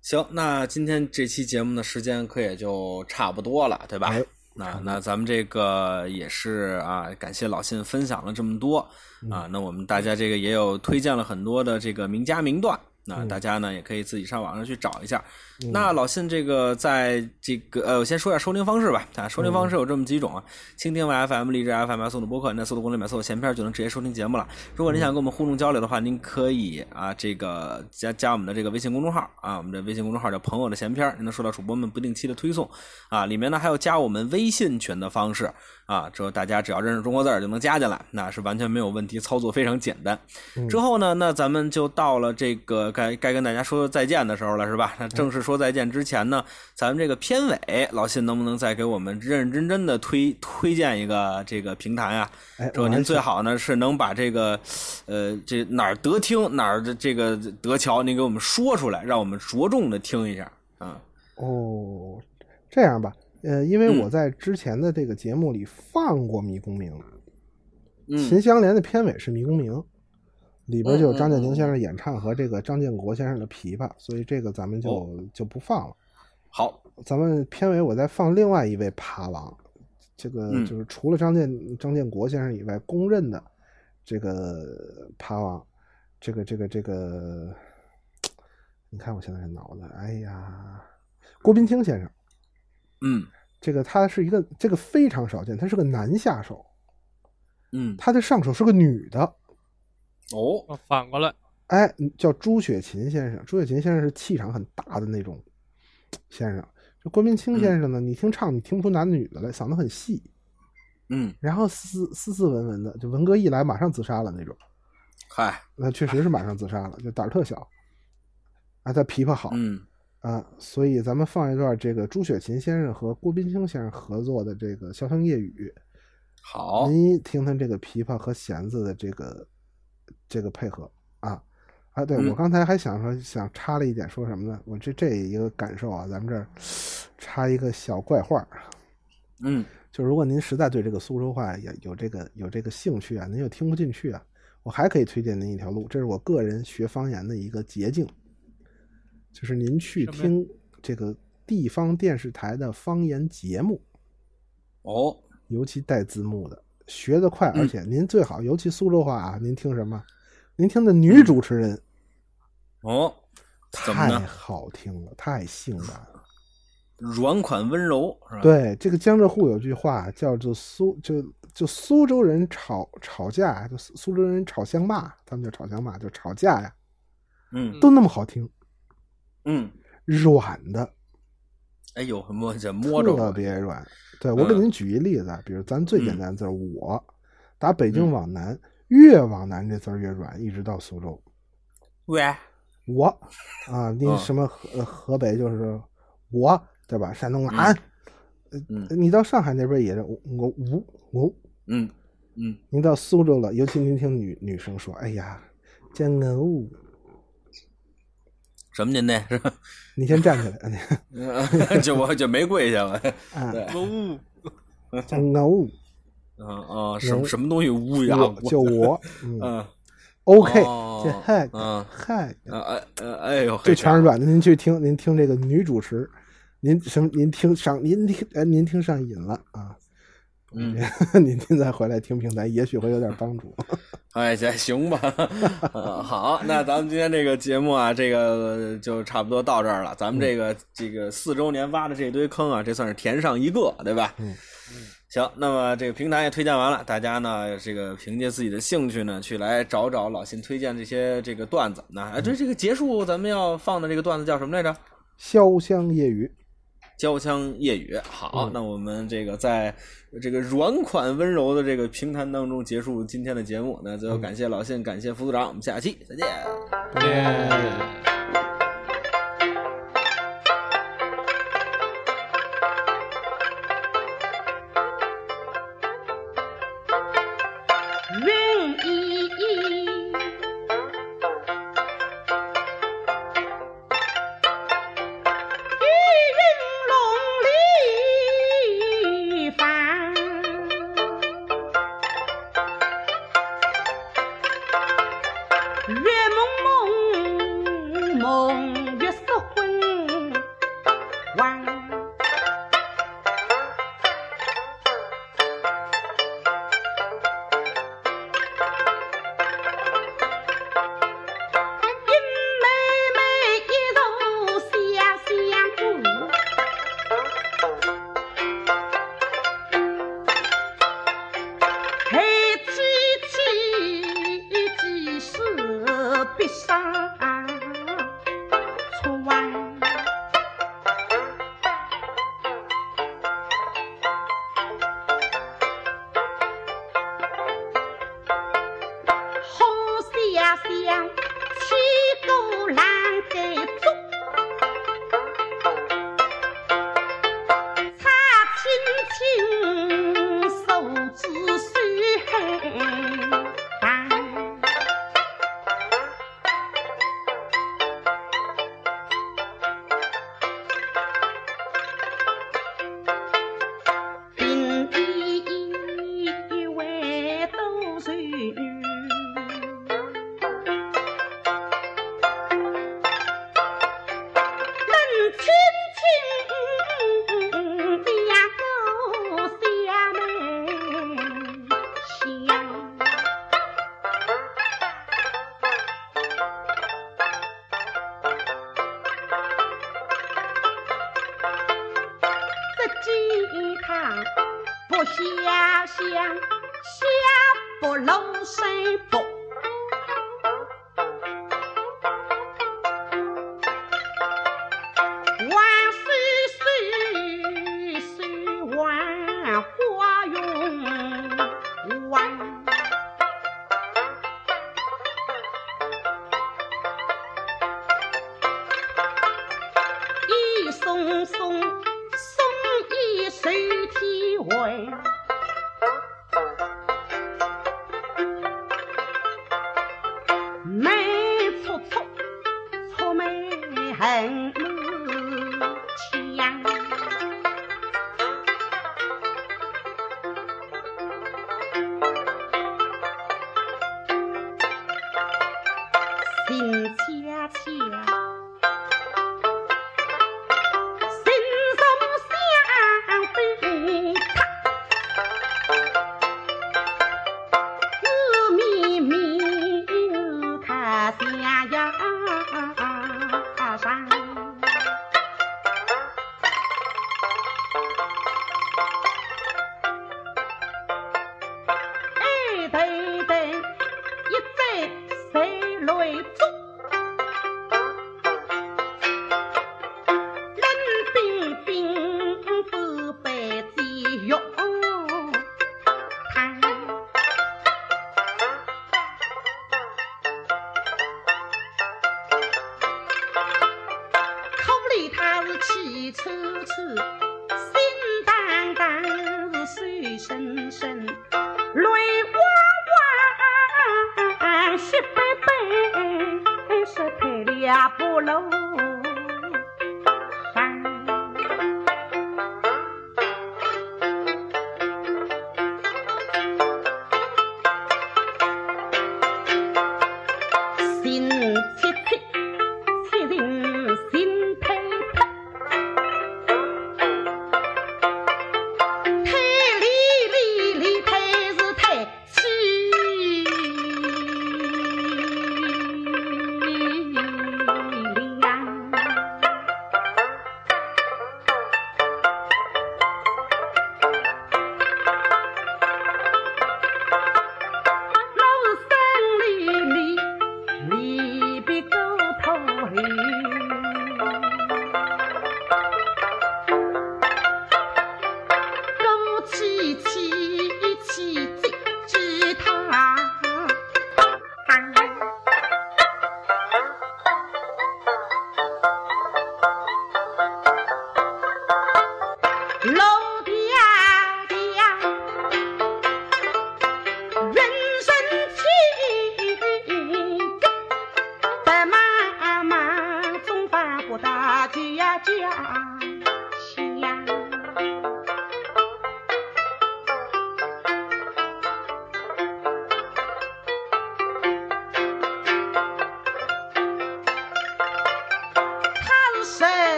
行，那今天这期节目的时间可也就差不多了，对吧？哎那那咱们这个也是啊，感谢老信分享了这么多嗯啊。那我们大家这个也有推荐了很多的这个名家名段，那嗯大家呢也可以自己上网上去找一下。嗯那老信这个在这个呃，我先说一下收听方式吧。啊，收听嗯方式有这么几种啊：蜻蜓 FM、荔枝 FM、搜的播客，那速度公里买搜索闲篇就能直接收听节目了。如果您想跟我们互动交流的话，您可以啊这个加加我们的这个微信公众号啊，我们的微信公众号叫“朋友的闲篇”，您能收到主播们不定期的推送啊。里面呢还有加我们微信群的方式啊，之后大家只要认识中国字儿就能加进来，那是完全没有问题，操作非常简单。嗯之后呢，那咱们就到了这个该该跟大家说再见的时候了，是吧？那正式说再见之前呢，咱们这个片尾，老信能不能再给我们认认真真的推推荐一个这个平台啊？哎，之后您最好呢是能把这个，呃，这哪儿得听哪儿的这个得瞧，您给我们说出来，让我们着重的听一下啊。哦，这样吧，呃，因为嗯我在之前的这个节目里放过《迷宫名》嗯秦香莲的片尾是《迷宫名》，里边就有张建宁嗯。先生演唱和这个张建国先生的琵琶，所以这个咱们就、哦就不放了。好，咱们片尾我再放另外一位爬王，这个嗯就是除了张建张建国先生以外，公认的这个爬王，这个这个这个，你看我现在这脑子，哎呀，郭斌清先生，嗯。这个他是一个这个非常少见，他是个男下手，嗯，他的上手是个女的，哦，哦反过来，哎，叫朱雪琴先生。朱雪琴先生是气场很大的那种先生。这郭明清先生呢，你听唱你听不出男的女的来，嗓子很细，嗯，然后斯斯斯文文的，就文革一来马上自杀了那种。嗨，那确实是马上自杀了，就胆儿特小。啊，他琵琶好嗯啊，所以咱们放一段这个朱雪琴先生和郭宾清先生合作的这个《潇湘夜雨》。好，您听听这个琵琶和弦子的这个这个配合啊啊！对、嗯。我刚才还想说想插了一点，说什么呢？我这这一个感受啊，咱们这儿插一个小怪话，嗯。就如果您实在对这个苏州话也有这个有这个兴趣啊，您又听不进去啊，我还可以推荐您一条路，这是我个人学方言的一个捷径，就是您去听这个地方电视台的方言节目，哦，尤其带字幕的，学得快，而且您最好，尤其苏州话啊，您听什么？您听的女主持人哦，太？好听了，太性感了。软款温柔是吧？，对，这个江浙沪有句话叫做苏，就就苏州人吵吵架，就苏苏州人吵相骂，他们叫吵相骂，就吵架呀，嗯都那么好听，嗯，软的，哎呦，摸这摸着特别软。对我给嗯。您举一例子啊，比如咱最简单的字儿“我”，打北京嗯。往南，越往南这字儿越软，一直到苏州。喂，我啊，您嗯。什么河呃河北就是我，对吧？山东俺，嗯。呃你到上海那边也是我我我。我。嗯嗯，您到苏州了，尤其您听女女生说：“哎呀，这我，什么您那是吧？你先站起来，*laughs* 就我就没跪下了。啊，对，*laughs* 哦，这我，嗯啊，什么什么东西乌鸦？就我，*laughs* 嗯嗯，OK，哦这嗨嗯嗨，啊哎哎哎呦，这全是软的。您去听，您听这个女主持，您什么？您听上，您听，哎，您听上瘾了啊。嗯，您您再回来听平台，也许会有点帮助。*laughs* 哎，行行吧，呃 *laughs* 好，那咱们今天这个节目啊，这个就差不多到这儿了。咱们这个这个四周年挖的这堆坑啊，这算是填上一个，对吧？嗯行，那么这个平台也推荐完了，大家呢，这个凭借自己的兴趣呢，去来找找老辛推荐这些这个段子。那哎，对，这个结束咱们要放的这个段子叫什么来着？潇湘夜雨，交枪夜雨。好，嗯那我们这个在这个软款温柔的这个平台当中结束今天的节目。那最后感谢老信，感谢副组长，我们下期再见。耶。云必